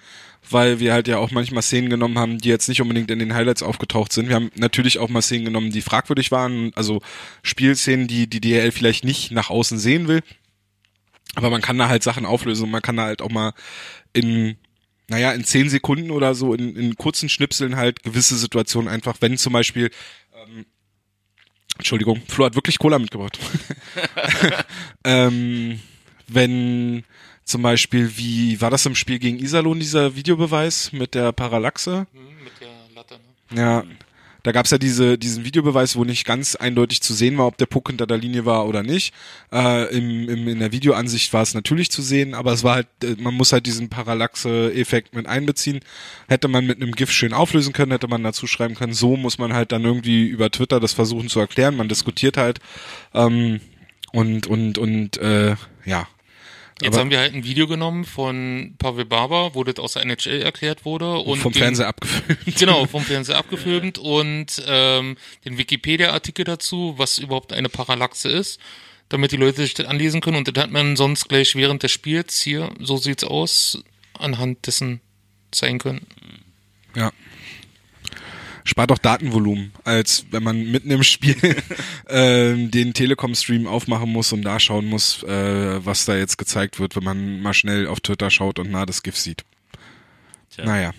weil wir halt ja auch manchmal Szenen genommen haben, die jetzt nicht unbedingt in den Highlights aufgetaucht sind. Wir haben natürlich auch mal Szenen genommen, die fragwürdig waren, also Spielszenen, die die DL vielleicht nicht nach außen sehen will. Aber man kann da halt Sachen auflösen und man kann da halt auch mal in naja, in zehn Sekunden oder so, in, in kurzen Schnipseln halt gewisse Situationen einfach, wenn zum Beispiel Entschuldigung, Flo hat wirklich Cola mitgebracht. [laughs] ähm, wenn Zum Beispiel, wie war das im Spiel gegen Iserlohn, dieser Videobeweis mit der Parallaxe? Hm, mit der Latte, ne? Ja, da gab's ja diese, diesen Videobeweis, wo nicht ganz eindeutig zu sehen war, ob der Puck hinter der Linie war oder nicht. Äh, im, im, in der Videoansicht war es natürlich zu sehen, aber es war halt, äh, man muss halt diesen Parallaxe-Effekt mit einbeziehen. Hätte man mit einem GIF schön auflösen können, hätte man dazu schreiben können, so muss man halt dann irgendwie über Twitter das versuchen zu erklären. Man diskutiert halt ähm, und und und äh, ja. Jetzt Aber- haben wir halt ein Video genommen von Pavel Barber, wo das aus der NHL erklärt wurde. Und vom den- Fernseher abgefilmt. [laughs] Genau, vom [laughs] Fernseher abgefilmt und ähm, den Wikipedia-Artikel dazu, was überhaupt eine Parallaxe ist, damit die Leute sich das anlesen können. Und das hat man sonst gleich während des Spiels hier, so sieht's aus, anhand dessen zeigen können. Ja. Spart auch Datenvolumen, als wenn man mitten im Spiel [laughs] ähm, den Telekom-Stream aufmachen muss und da schauen muss, äh, was da jetzt gezeigt wird, wenn man mal schnell auf Twitter schaut und nah das GIF sieht. Tja. Naja.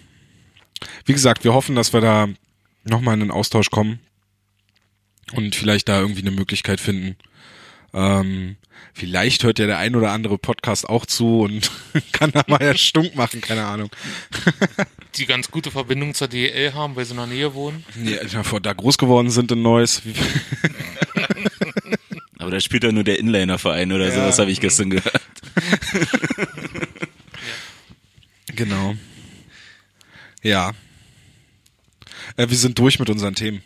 Wie gesagt, wir hoffen, dass wir da nochmal in einen Austausch kommen und vielleicht da irgendwie eine Möglichkeit finden. Ähm, vielleicht hört ja der ein oder andere Podcast auch zu und [laughs] kann da mal ja [laughs] stunk machen, keine Ahnung. [laughs] Die ganz gute Verbindung zur DL haben, weil sie in der Nähe wohnen. Nee, bevor da groß geworden sind in Neuss. Aber da spielt ja nur der Inliner-Verein oder Ja. sowas, habe ich gestern gehört. Genau. Ja. Äh, wir sind durch mit unseren Themen.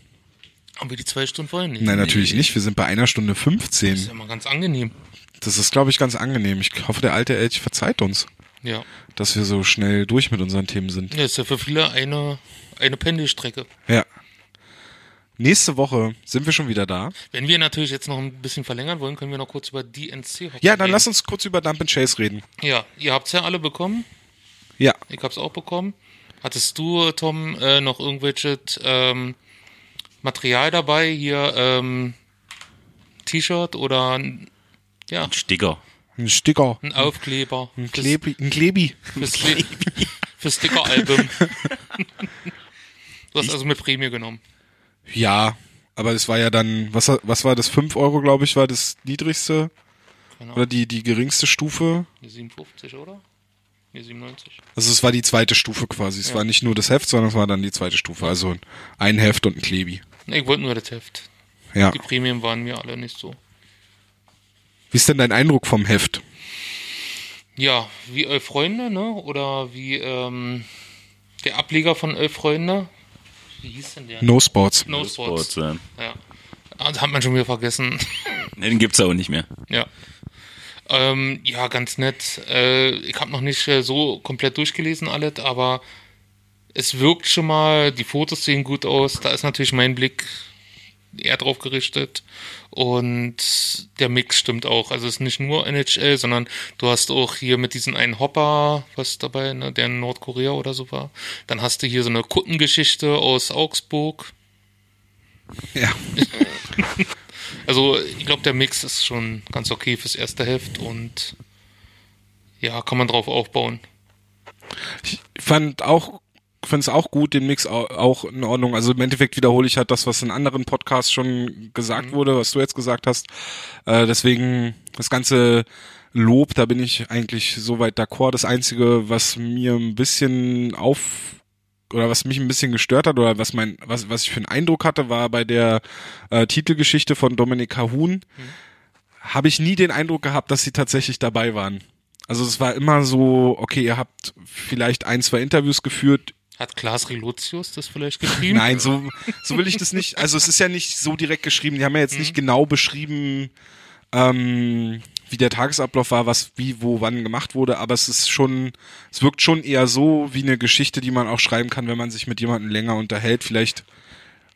Haben wir die zwei Stunden wollen? Nee. Nein, natürlich nicht. Wir sind bei einer Stunde Das ist 15. ja mal ganz angenehm. Das ist, glaube ich, ganz angenehm. Ich hoffe, der alte Elch verzeiht uns, Ja. dass wir so schnell durch mit unseren Themen sind. Ja, ist ja für viele eine, eine Pendelstrecke. Ja. Nächste Woche sind wir schon wieder da. Wenn wir natürlich jetzt noch ein bisschen verlängern wollen, können wir noch kurz über DNC Hockey Ja, dann reden. lass uns kurz über Dump and Chase reden. Ja, ihr habt's ja alle bekommen. Ja. Ich hab's auch bekommen. Hattest du, Tom, äh, noch irgendwelches ähm, Material dabei? Hier ähm, T-Shirt oder ein- ja, Sticker. Ein Sticker. ein Aufkleber Ein Klebi. Ein Klebi. fürs, Kle- [laughs] fürs Sticker-Album. [laughs] du hast also mit Prämie genommen. Ja. Aber es war ja dann, was, was war das? 5 Euro, glaube ich, war das niedrigste. Genau. Oder die, die geringste Stufe. Die 57, oder? Nee, 97. Also es war die zweite Stufe quasi. Es Ja. war nicht nur das Heft, sondern es war dann die zweite Stufe. Also ein Heft und ein Klebi. Ich wollte nur das Heft. Ja. Die Prämien waren mir alle nicht so. Wie ist denn dein Eindruck vom Heft? Ja, wie Elf Freunde, ne? Oder wie ähm, der Ableger von Elf Freunde. Wie hieß denn der? No Sports. No Sports. Sports, ja. Ja. Ah, Das hat man schon wieder vergessen. [laughs] Den gibt's auch nicht mehr. ja. Ähm, ja, ganz nett. Äh, ich habe noch nicht äh, so komplett durchgelesen alles, aber es wirkt schon mal, die Fotos sehen gut aus. Da ist natürlich mein Blick eher drauf gerichtet. Und der Mix stimmt auch. Also es ist nicht nur NHL, sondern du hast auch hier mit diesem einen Hopper was dabei, ne, der in Nordkorea oder so war. Dann hast du hier so eine Kuttengeschichte aus Augsburg. Ja. [laughs] Also ich glaube, der Mix ist schon ganz okay fürs erste Heft und ja, kann man drauf aufbauen. Ich fand auch, fand es auch gut, den Mix au- auch in Ordnung. Also im Endeffekt wiederhole ich halt das, was in anderen Podcasts schon gesagt wurde, was du jetzt gesagt hast. Äh, deswegen das ganze Lob, da bin ich eigentlich soweit d'accord. Das Einzige, was mir ein bisschen auf oder was mich ein bisschen gestört hat oder was mein was was ich für einen Eindruck hatte, war bei der äh, Titelgeschichte von Dominik Hahun habe ich nie den Eindruck gehabt, dass sie tatsächlich dabei waren. Also es war immer so, okay, ihr habt vielleicht ein, zwei Interviews geführt. Hat Klaas Relotius das vielleicht [laughs] geschrieben? Nein, so, so will ich das nicht. Also es ist ja nicht so direkt geschrieben. Die haben ja jetzt Mhm. nicht genau beschrieben, ähm, wie der Tagesablauf war, was wie, wo, wann gemacht wurde, aber es ist schon, es wirkt schon eher so wie eine Geschichte, die man auch schreiben kann, wenn man sich mit jemandem länger unterhält. Vielleicht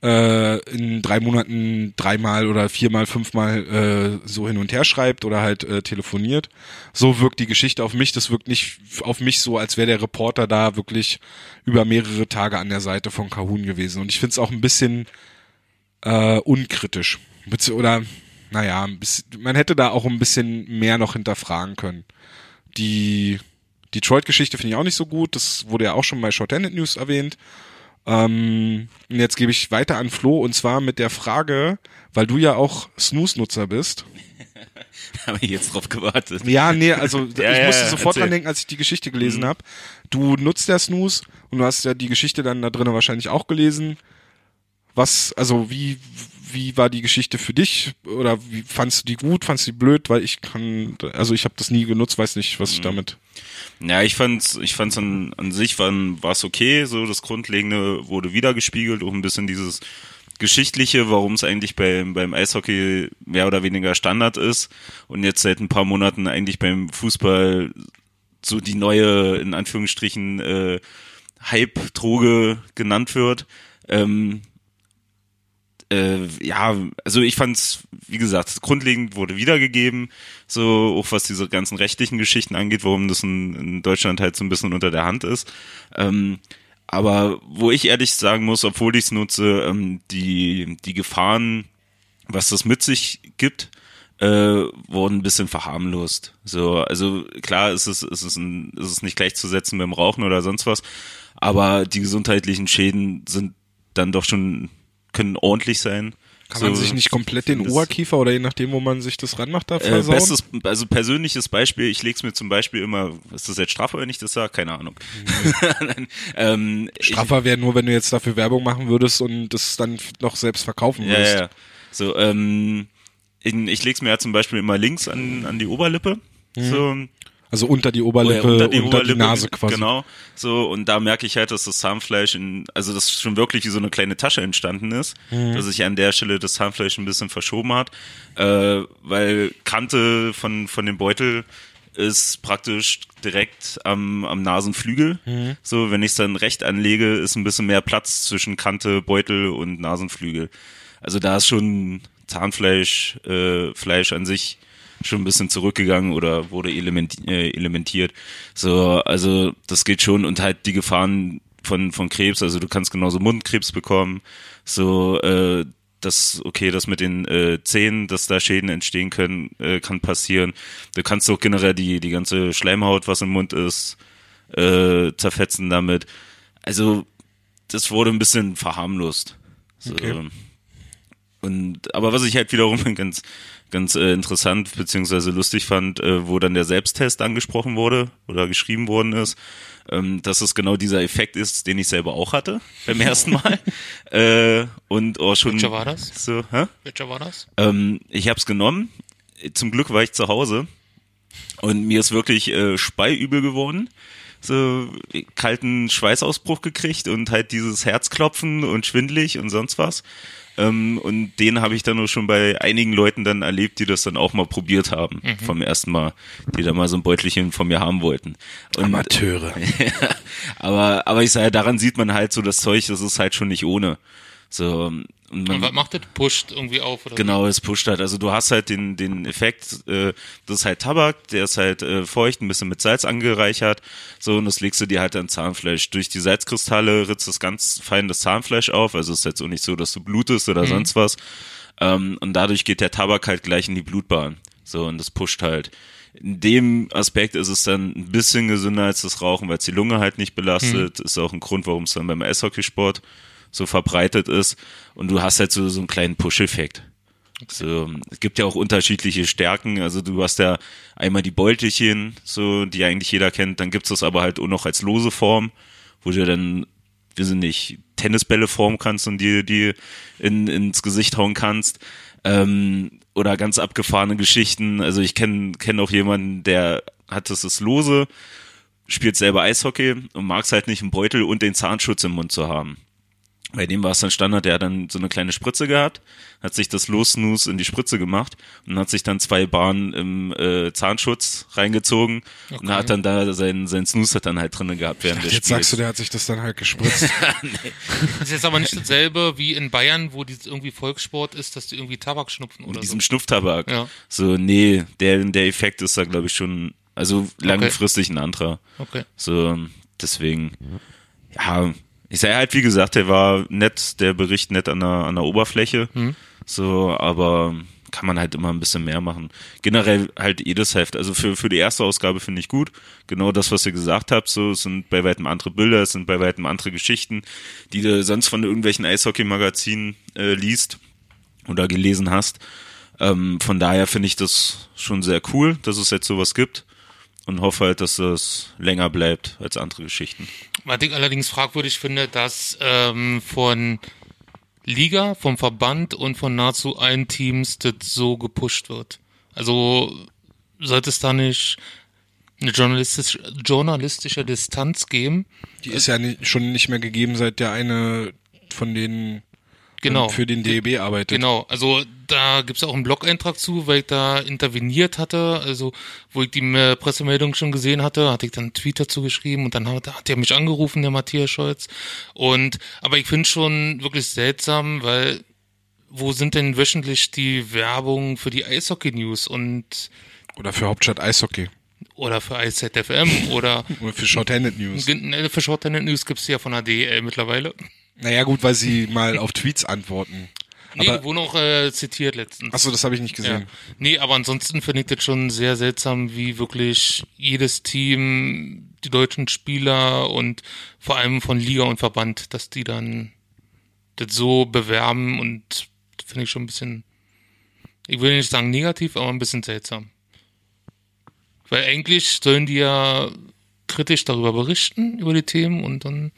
äh, in drei Monaten dreimal oder viermal, fünfmal äh, so hin und her schreibt oder halt äh, telefoniert. So wirkt die Geschichte auf mich. Das wirkt nicht auf mich so, als wäre der Reporter da wirklich über mehrere Tage an der Seite von Kahun gewesen. Und ich finde es auch ein bisschen äh, unkritisch. Oder, naja, man hätte da auch ein bisschen mehr noch hinterfragen können. Die Detroit-Geschichte finde ich auch nicht so gut. Das wurde ja auch schon bei Shorthanded News erwähnt. Ähm, jetzt gebe ich weiter an Flo und zwar mit der Frage, weil du ja auch Snooze-Nutzer bist. [laughs] Habe ich jetzt drauf gewartet. Ja, nee, also Ja, [laughs] ich ja, musste sofort erzähl. dran denken, als ich die Geschichte gelesen habe. Du nutzt ja Snooze und du hast ja die Geschichte dann da drinnen wahrscheinlich auch gelesen. Was, also wie, wie war die Geschichte für dich? Oder wie fandst du die gut, fandst du die blöd? Weil ich kann, also ich habe das nie genutzt, weiß nicht, was ich damit. Ja, ich fand's, ich fand's an, an sich war es okay, so das Grundlegende wurde wiedergespiegelt, auch ein bisschen dieses Geschichtliche, warum es eigentlich beim, beim Eishockey mehr oder weniger Standard ist und jetzt seit ein paar Monaten eigentlich beim Fußball so die neue, in Anführungsstrichen, äh, Hype-Droge genannt wird. Ähm, äh, ja, also ich fand's, wie gesagt, grundlegend wurde wiedergegeben, so auch was diese ganzen rechtlichen Geschichten angeht, warum das in, in Deutschland halt so ein bisschen unter der Hand ist. Ähm, aber wo ich ehrlich sagen muss, obwohl ich es nutze, ähm, die, die Gefahren, was das mit sich gibt, äh, wurden ein bisschen verharmlost. So, also klar ist es, ist es, ein, ist es nicht gleichzusetzen beim Rauchen oder sonst was, aber die gesundheitlichen Schäden sind dann doch schon, können ordentlich sein. Kann so, man sich nicht komplett den Oberkiefer oder je nachdem, wo man sich das ranmacht, da äh, versauen? bestes, also persönliches Beispiel, ich leg's mir zum Beispiel immer, ist das jetzt strafbar, wenn ich das sage? Keine Ahnung. [laughs] Nein, ähm, Straffer wäre nur, wenn du jetzt dafür Werbung machen würdest und das dann noch selbst verkaufen würdest. ja, ja. So, ähm, in, ich leg's mir ja zum Beispiel immer links an, an die Oberlippe. So, Also unter die Oberlippe, oder unter die, Nase quasi. Genau. So, und da merke ich halt, dass das Zahnfleisch in, also das schon wirklich wie so eine kleine Tasche entstanden ist, Mhm. dass sich an der Stelle das Zahnfleisch ein bisschen verschoben hat, äh, weil Kante von, von dem Beutel ist praktisch direkt am, am Nasenflügel. Mhm. So, wenn ich es dann recht anlege, ist ein bisschen mehr Platz zwischen Kante, Beutel und Nasenflügel. Also da ist schon Zahnfleisch, äh, Fleisch an sich schon ein bisschen zurückgegangen oder wurde element, äh, elementiert. So, also das geht schon und halt die Gefahren von von Krebs, also du kannst genauso Mundkrebs bekommen. So, äh, das okay, das mit den äh, Zähnen, dass da Schäden entstehen können, äh, kann passieren. Du kannst auch generell die die ganze Schleimhaut, was im Mund ist, äh, zerfetzen damit. Also das wurde ein bisschen verharmlost. So. Okay. Und aber was ich halt wiederum [laughs] ganz ganz äh, interessant beziehungsweise lustig fand, äh, wo dann der Selbsttest angesprochen wurde oder geschrieben worden ist, ähm, dass es genau dieser Effekt ist, den ich selber auch hatte beim ersten Mal. [laughs] äh, und auch schon Welcher war das? so, hä? Welcher war das? Ähm, ich habe es genommen. Zum Glück war ich zu Hause und mir ist wirklich äh, speiübel geworden. So kalten Schweißausbruch gekriegt und halt dieses Herzklopfen und schwindelig und sonst was. Ähm, und den habe ich dann auch schon bei einigen Leuten dann erlebt, die das dann auch mal probiert haben vom ersten Mal, die da mal so ein Beutelchen von mir haben wollten. Und, Amateure. [laughs] aber, aber ich sage, daran sieht man halt so das Zeug, das ist halt schon nicht ohne. So, und man, Und was macht das? Pusht irgendwie auf? Oder Genau, es pusht halt. Also du hast halt den, den Effekt, äh, das ist halt Tabak, der ist halt äh, feucht, ein bisschen mit Salz angereichert. So, und das legst du dir halt an Zahnfleisch. Durch die Salzkristalle ritzt das ganz fein das Zahnfleisch auf. Also es ist jetzt auch nicht so, dass du blutest oder sonst was. Ähm, und dadurch geht der Tabak halt gleich in die Blutbahn. So, und das pusht halt. In dem Aspekt ist es dann ein bisschen gesünder als das Rauchen, weil es die Lunge halt nicht belastet. Ist auch ein Grund, warum es dann beim Eishockeysport so verbreitet ist. Und du hast halt so, so einen kleinen Push-Effekt. So, es gibt ja auch unterschiedliche Stärken. Also du hast ja einmal die Beutelchen, so die eigentlich jeder kennt. Dann gibt's das aber halt auch noch als lose Form, wo du dann, wir sind nicht, Tennisbälle formen kannst und die, die in, ins Gesicht hauen kannst. Ähm, oder ganz abgefahrene Geschichten. Also ich kenne kenn auch jemanden, der hat das ist lose, spielt selber Eishockey und mag es halt nicht, einen Beutel und den Zahnschutz im Mund zu haben. Bei dem war es dann Standard, der hat dann so eine kleine Spritze gehabt, hat sich das Los-Snooze in die Spritze gemacht und hat sich dann zwei Bahnen im äh, Zahnschutz reingezogen und hat dann da sein, sein Snooze hat dann halt drinnen gehabt während des Jetzt Spiels. sagst du, der hat sich das dann halt gespritzt. [laughs] Das ist jetzt aber nicht dasselbe wie in Bayern, wo dieses irgendwie Volkssport ist, dass die irgendwie Tabak schnupfen oder mit so. diesem Schnupftabak. Ja. So, nee, der, der Effekt ist da, glaube ich, schon, also langfristig ein anderer. Okay. So, deswegen, ja, ich sage halt, wie gesagt, der war nett, der Bericht nett an der, an der Oberfläche. Mhm. So, aber kann man halt immer ein bisschen mehr machen. Generell halt jedes Heft. Also für, für die erste Ausgabe finde ich gut. Genau das, was ihr gesagt habt. So, es sind bei weitem andere Bilder, es sind bei weitem andere Geschichten, die du sonst von irgendwelchen Eishockey-Magazinen äh, liest oder gelesen hast. Ähm, von daher finde ich das schon sehr cool, dass es jetzt sowas gibt und hoffe halt, dass es länger bleibt als andere Geschichten. Was ich allerdings fragwürdig finde, dass ähm, von Liga, vom Verband und von nahezu allen Teams das so gepusht wird. Also sollte es da nicht eine journalistisch, journalistische Distanz geben? Die ist ja nicht, schon nicht mehr gegeben, seit der eine von denen Genau. für den DEB arbeitet. Genau, also da gibt's auch einen Blog-Eintrag zu, weil ich da interveniert hatte, also wo ich die äh, Pressemeldung schon gesehen hatte, hatte ich dann einen Tweet dazu geschrieben und dann hat, hat er mich angerufen, der Matthias Scholz. Und aber ich finde schon wirklich seltsam, weil wo sind denn wöchentlich die Werbung für die Eishockey-News und Oder für Hauptstadt Eishockey. oder für IZFM oder [laughs] Oder für Shorthanded News. äh, für Short Tennis News gibt's ja von der DEL mittlerweile. Naja, gut, weil sie mal auf Tweets antworten. Nee, Aber- wurden auch äh, zitiert letztens. Achso, das habe ich nicht Ja. gesehen. Nee, aber ansonsten finde ich das schon sehr seltsam, wie wirklich jedes Team, die deutschen Spieler und vor allem von Liga und Verband, dass die dann das so bewerben und finde ich schon ein bisschen, ich will nicht sagen negativ, aber ein bisschen seltsam. Weil eigentlich sollen die ja kritisch darüber berichten, über die Themen und dann,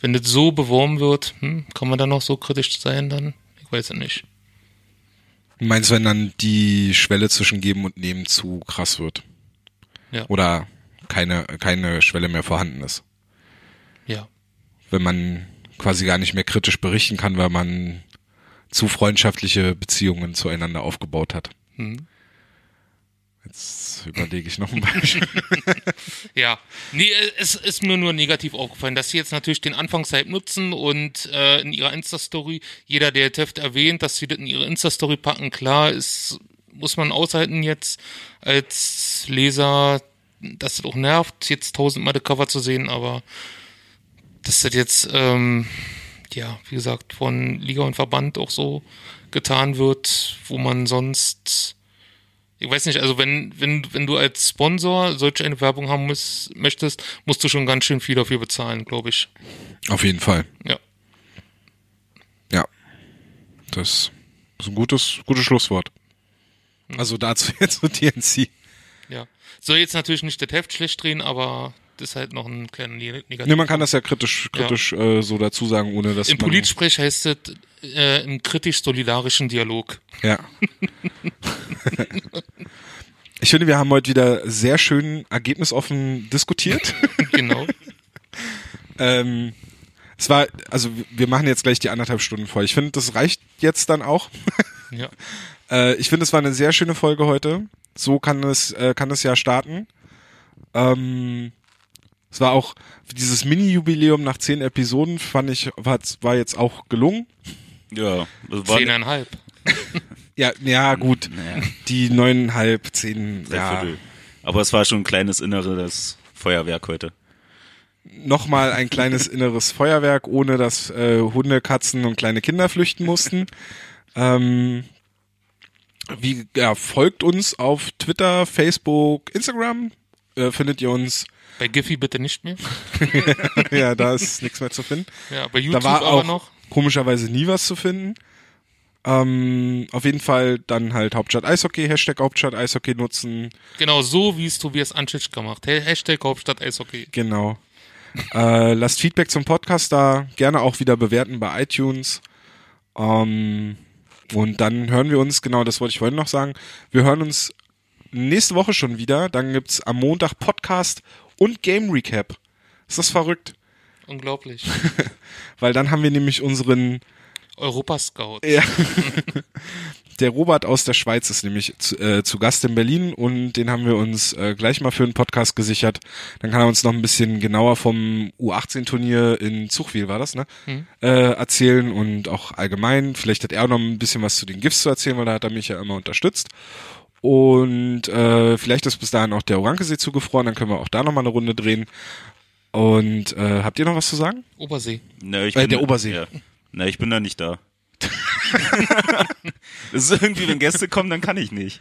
wenn das so beworben wird, hm, kann man dann noch so kritisch sein dann? Ich weiß es nicht. Du meinst, wenn dann die Schwelle zwischen Geben und Nehmen zu krass wird? Ja. Oder keine, keine Schwelle mehr vorhanden ist? Ja. Wenn man quasi gar nicht mehr kritisch berichten kann, weil man zu freundschaftliche Beziehungen zueinander aufgebaut hat. Hm. Jetzt überlege ich noch ein Beispiel. [laughs] Ja, nee, äh, es ist mir nur negativ aufgefallen, dass sie jetzt natürlich den Anfangshype nutzen und äh, in ihrer Insta-Story, jeder, der Teft erwähnt, dass sie das in ihre Insta-Story packen, klar, ist, muss man aushalten jetzt als Leser, dass das auch nervt, jetzt tausendmal das Cover zu sehen, aber dass das jetzt, ähm, ja, wie gesagt, von Liga und Verband auch so getan wird, wo man sonst ich weiß nicht, also wenn, wenn, wenn du als Sponsor solch eine Werbung haben muss, möchtest, musst du schon ganz schön viel dafür bezahlen, glaube ich. Auf jeden Fall. Ja. Ja. Das ist ein gutes, gutes Schlusswort. Also dazu [laughs] jetzt zu TNC. Ja. Soll jetzt natürlich nicht das Heft schlecht drehen, aber ist halt noch ein kleiner Ne- Negativ. Ne, man kann das ja kritisch, kritisch äh, so dazu sagen, ohne dass Im. Politsprech heißt es äh, im kritisch-solidarischen Dialog. Ja. [laughs] ich finde, wir haben heute wieder sehr schön ergebnisoffen diskutiert. [laughs] genau. ähm, es war, also wir machen jetzt gleich die anderthalb Stunden voll. Ich finde, das reicht jetzt dann auch. Ja. [laughs] Äh, ich finde, es war eine sehr schöne Folge heute. So kann es, äh, kann es ja starten. Ähm, es war auch dieses Mini-Jubiläum nach zehn Episoden, fand ich, war, war jetzt auch gelungen. Ja, das war Zehneinhalb. Ja, ja, gut. Naja. Die neuneinhalb, zehn, ja. Aber es war schon ein kleines inneres Feuerwerk heute. Nochmal ein kleines [laughs] inneres Feuerwerk, ohne dass äh, Hunde, Katzen und kleine Kinder flüchten mussten. [laughs] Ähm, wie, ja, folgt uns auf Twitter, Facebook, Instagram. Äh, findet ihr uns, Bei Giphy bitte nicht mehr. [laughs] ja, da ist nichts mehr zu finden. Ja, bei Da YouTube war aber auch noch. komischerweise nie was zu finden. Ähm, auf jeden Fall dann halt Hauptstadt Eishockey, Hashtag Hauptstadt Eishockey nutzen. Genau so, wie es Tobias Anschitsch gemacht. Ha- Hashtag Hauptstadt Eishockey. Genau. äh, lasst Feedback zum Podcast da, gerne auch wieder bewerten bei iTunes. Ähm, und dann hören wir uns, genau das wollte ich vorhin noch sagen, wir hören uns nächste Woche schon wieder. Dann gibt's am Montag Podcast und Game Recap. Ist das verrückt? Unglaublich. [laughs] Weil dann haben wir nämlich unseren Europascout. Ja. [laughs] Der Robert aus der Schweiz ist nämlich zu, äh, zu Gast in Berlin und den haben wir uns äh, gleich mal für einen Podcast gesichert. Dann kann er uns noch ein bisschen genauer vom U18-Turnier in Zuchwil, war das, ne? Äh, erzählen und auch allgemein. Vielleicht hat er auch noch ein bisschen was zu den GIFs zu erzählen, weil da hat er mich ja immer unterstützt. Und äh, vielleicht ist bis dahin auch der Orankesee zugefroren, dann können wir auch da nochmal eine Runde drehen. Und äh, habt ihr noch was zu sagen? Obersee. Na, ich Äh, der Obersee. Ja. Na, ich bin da nicht da. [laughs] Das ist irgendwie, wenn Gäste kommen, dann kann ich nicht.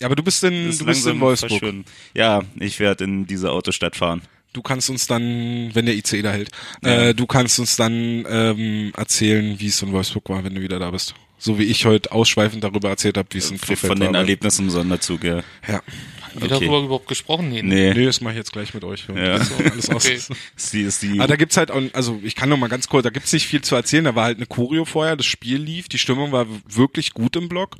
Ja, aber du bist in, du bist in Wolfsburg. verschwunden. Ja, ich werde in diese Autostadt fahren. Du kannst uns dann, wenn der ICE da hält, äh, du kannst uns dann ähm, erzählen, wie es in Wolfsburg war, wenn du wieder da bist. So wie ich heute ausschweifend darüber erzählt habe, wie es in Von, Krefeld von den war. Erlebnissen im Sonderzug, ja. Ja. Haben wir Okay. darüber überhaupt gesprochen? Nee. ne? Nee, Nee, das mache ich jetzt gleich mit euch. Ja. Das alles aus. Okay. ist die, ist die, Aber da gibt's halt auch, also ich kann noch mal ganz kurz, da gibt's nicht viel zu erzählen. Da war halt eine Choreo vorher, das Spiel lief, die Stimmung war wirklich gut im Block.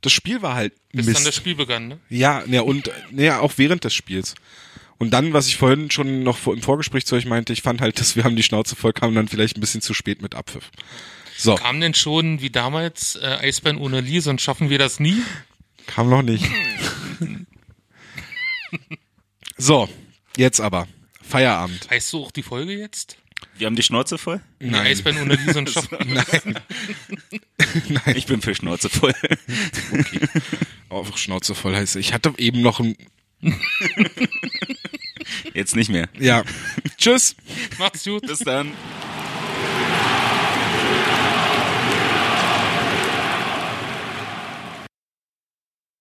Das Spiel war halt Bis dann Mist. das Spiel begann, ne? Ja, ja und ja, auch während des Spiels. Und dann, was ich vorhin schon noch im Vorgespräch zu euch meinte, ich fand halt, dass wir haben die Schnauze voll, kamen dann vielleicht ein bisschen zu spät mit Abpfiff. So, Kam denn schon wie damals äh, Eisbären ohne Lee, sonst schaffen wir das nie? kam noch nicht. so, jetzt aber. Feierabend. Heißt so auch die Folge jetzt? wir haben die Schnauze voll? Die Eisbären ohne Lee, sonst [laughs] schaffen Nein. [laughs] Nein. Ich bin für Schnauze voll. Oh, Schnauze voll heißt. Ich hatte eben noch ein, Jetzt nicht mehr. ja. [laughs] Tschüss. Macht's gut. Bis dann.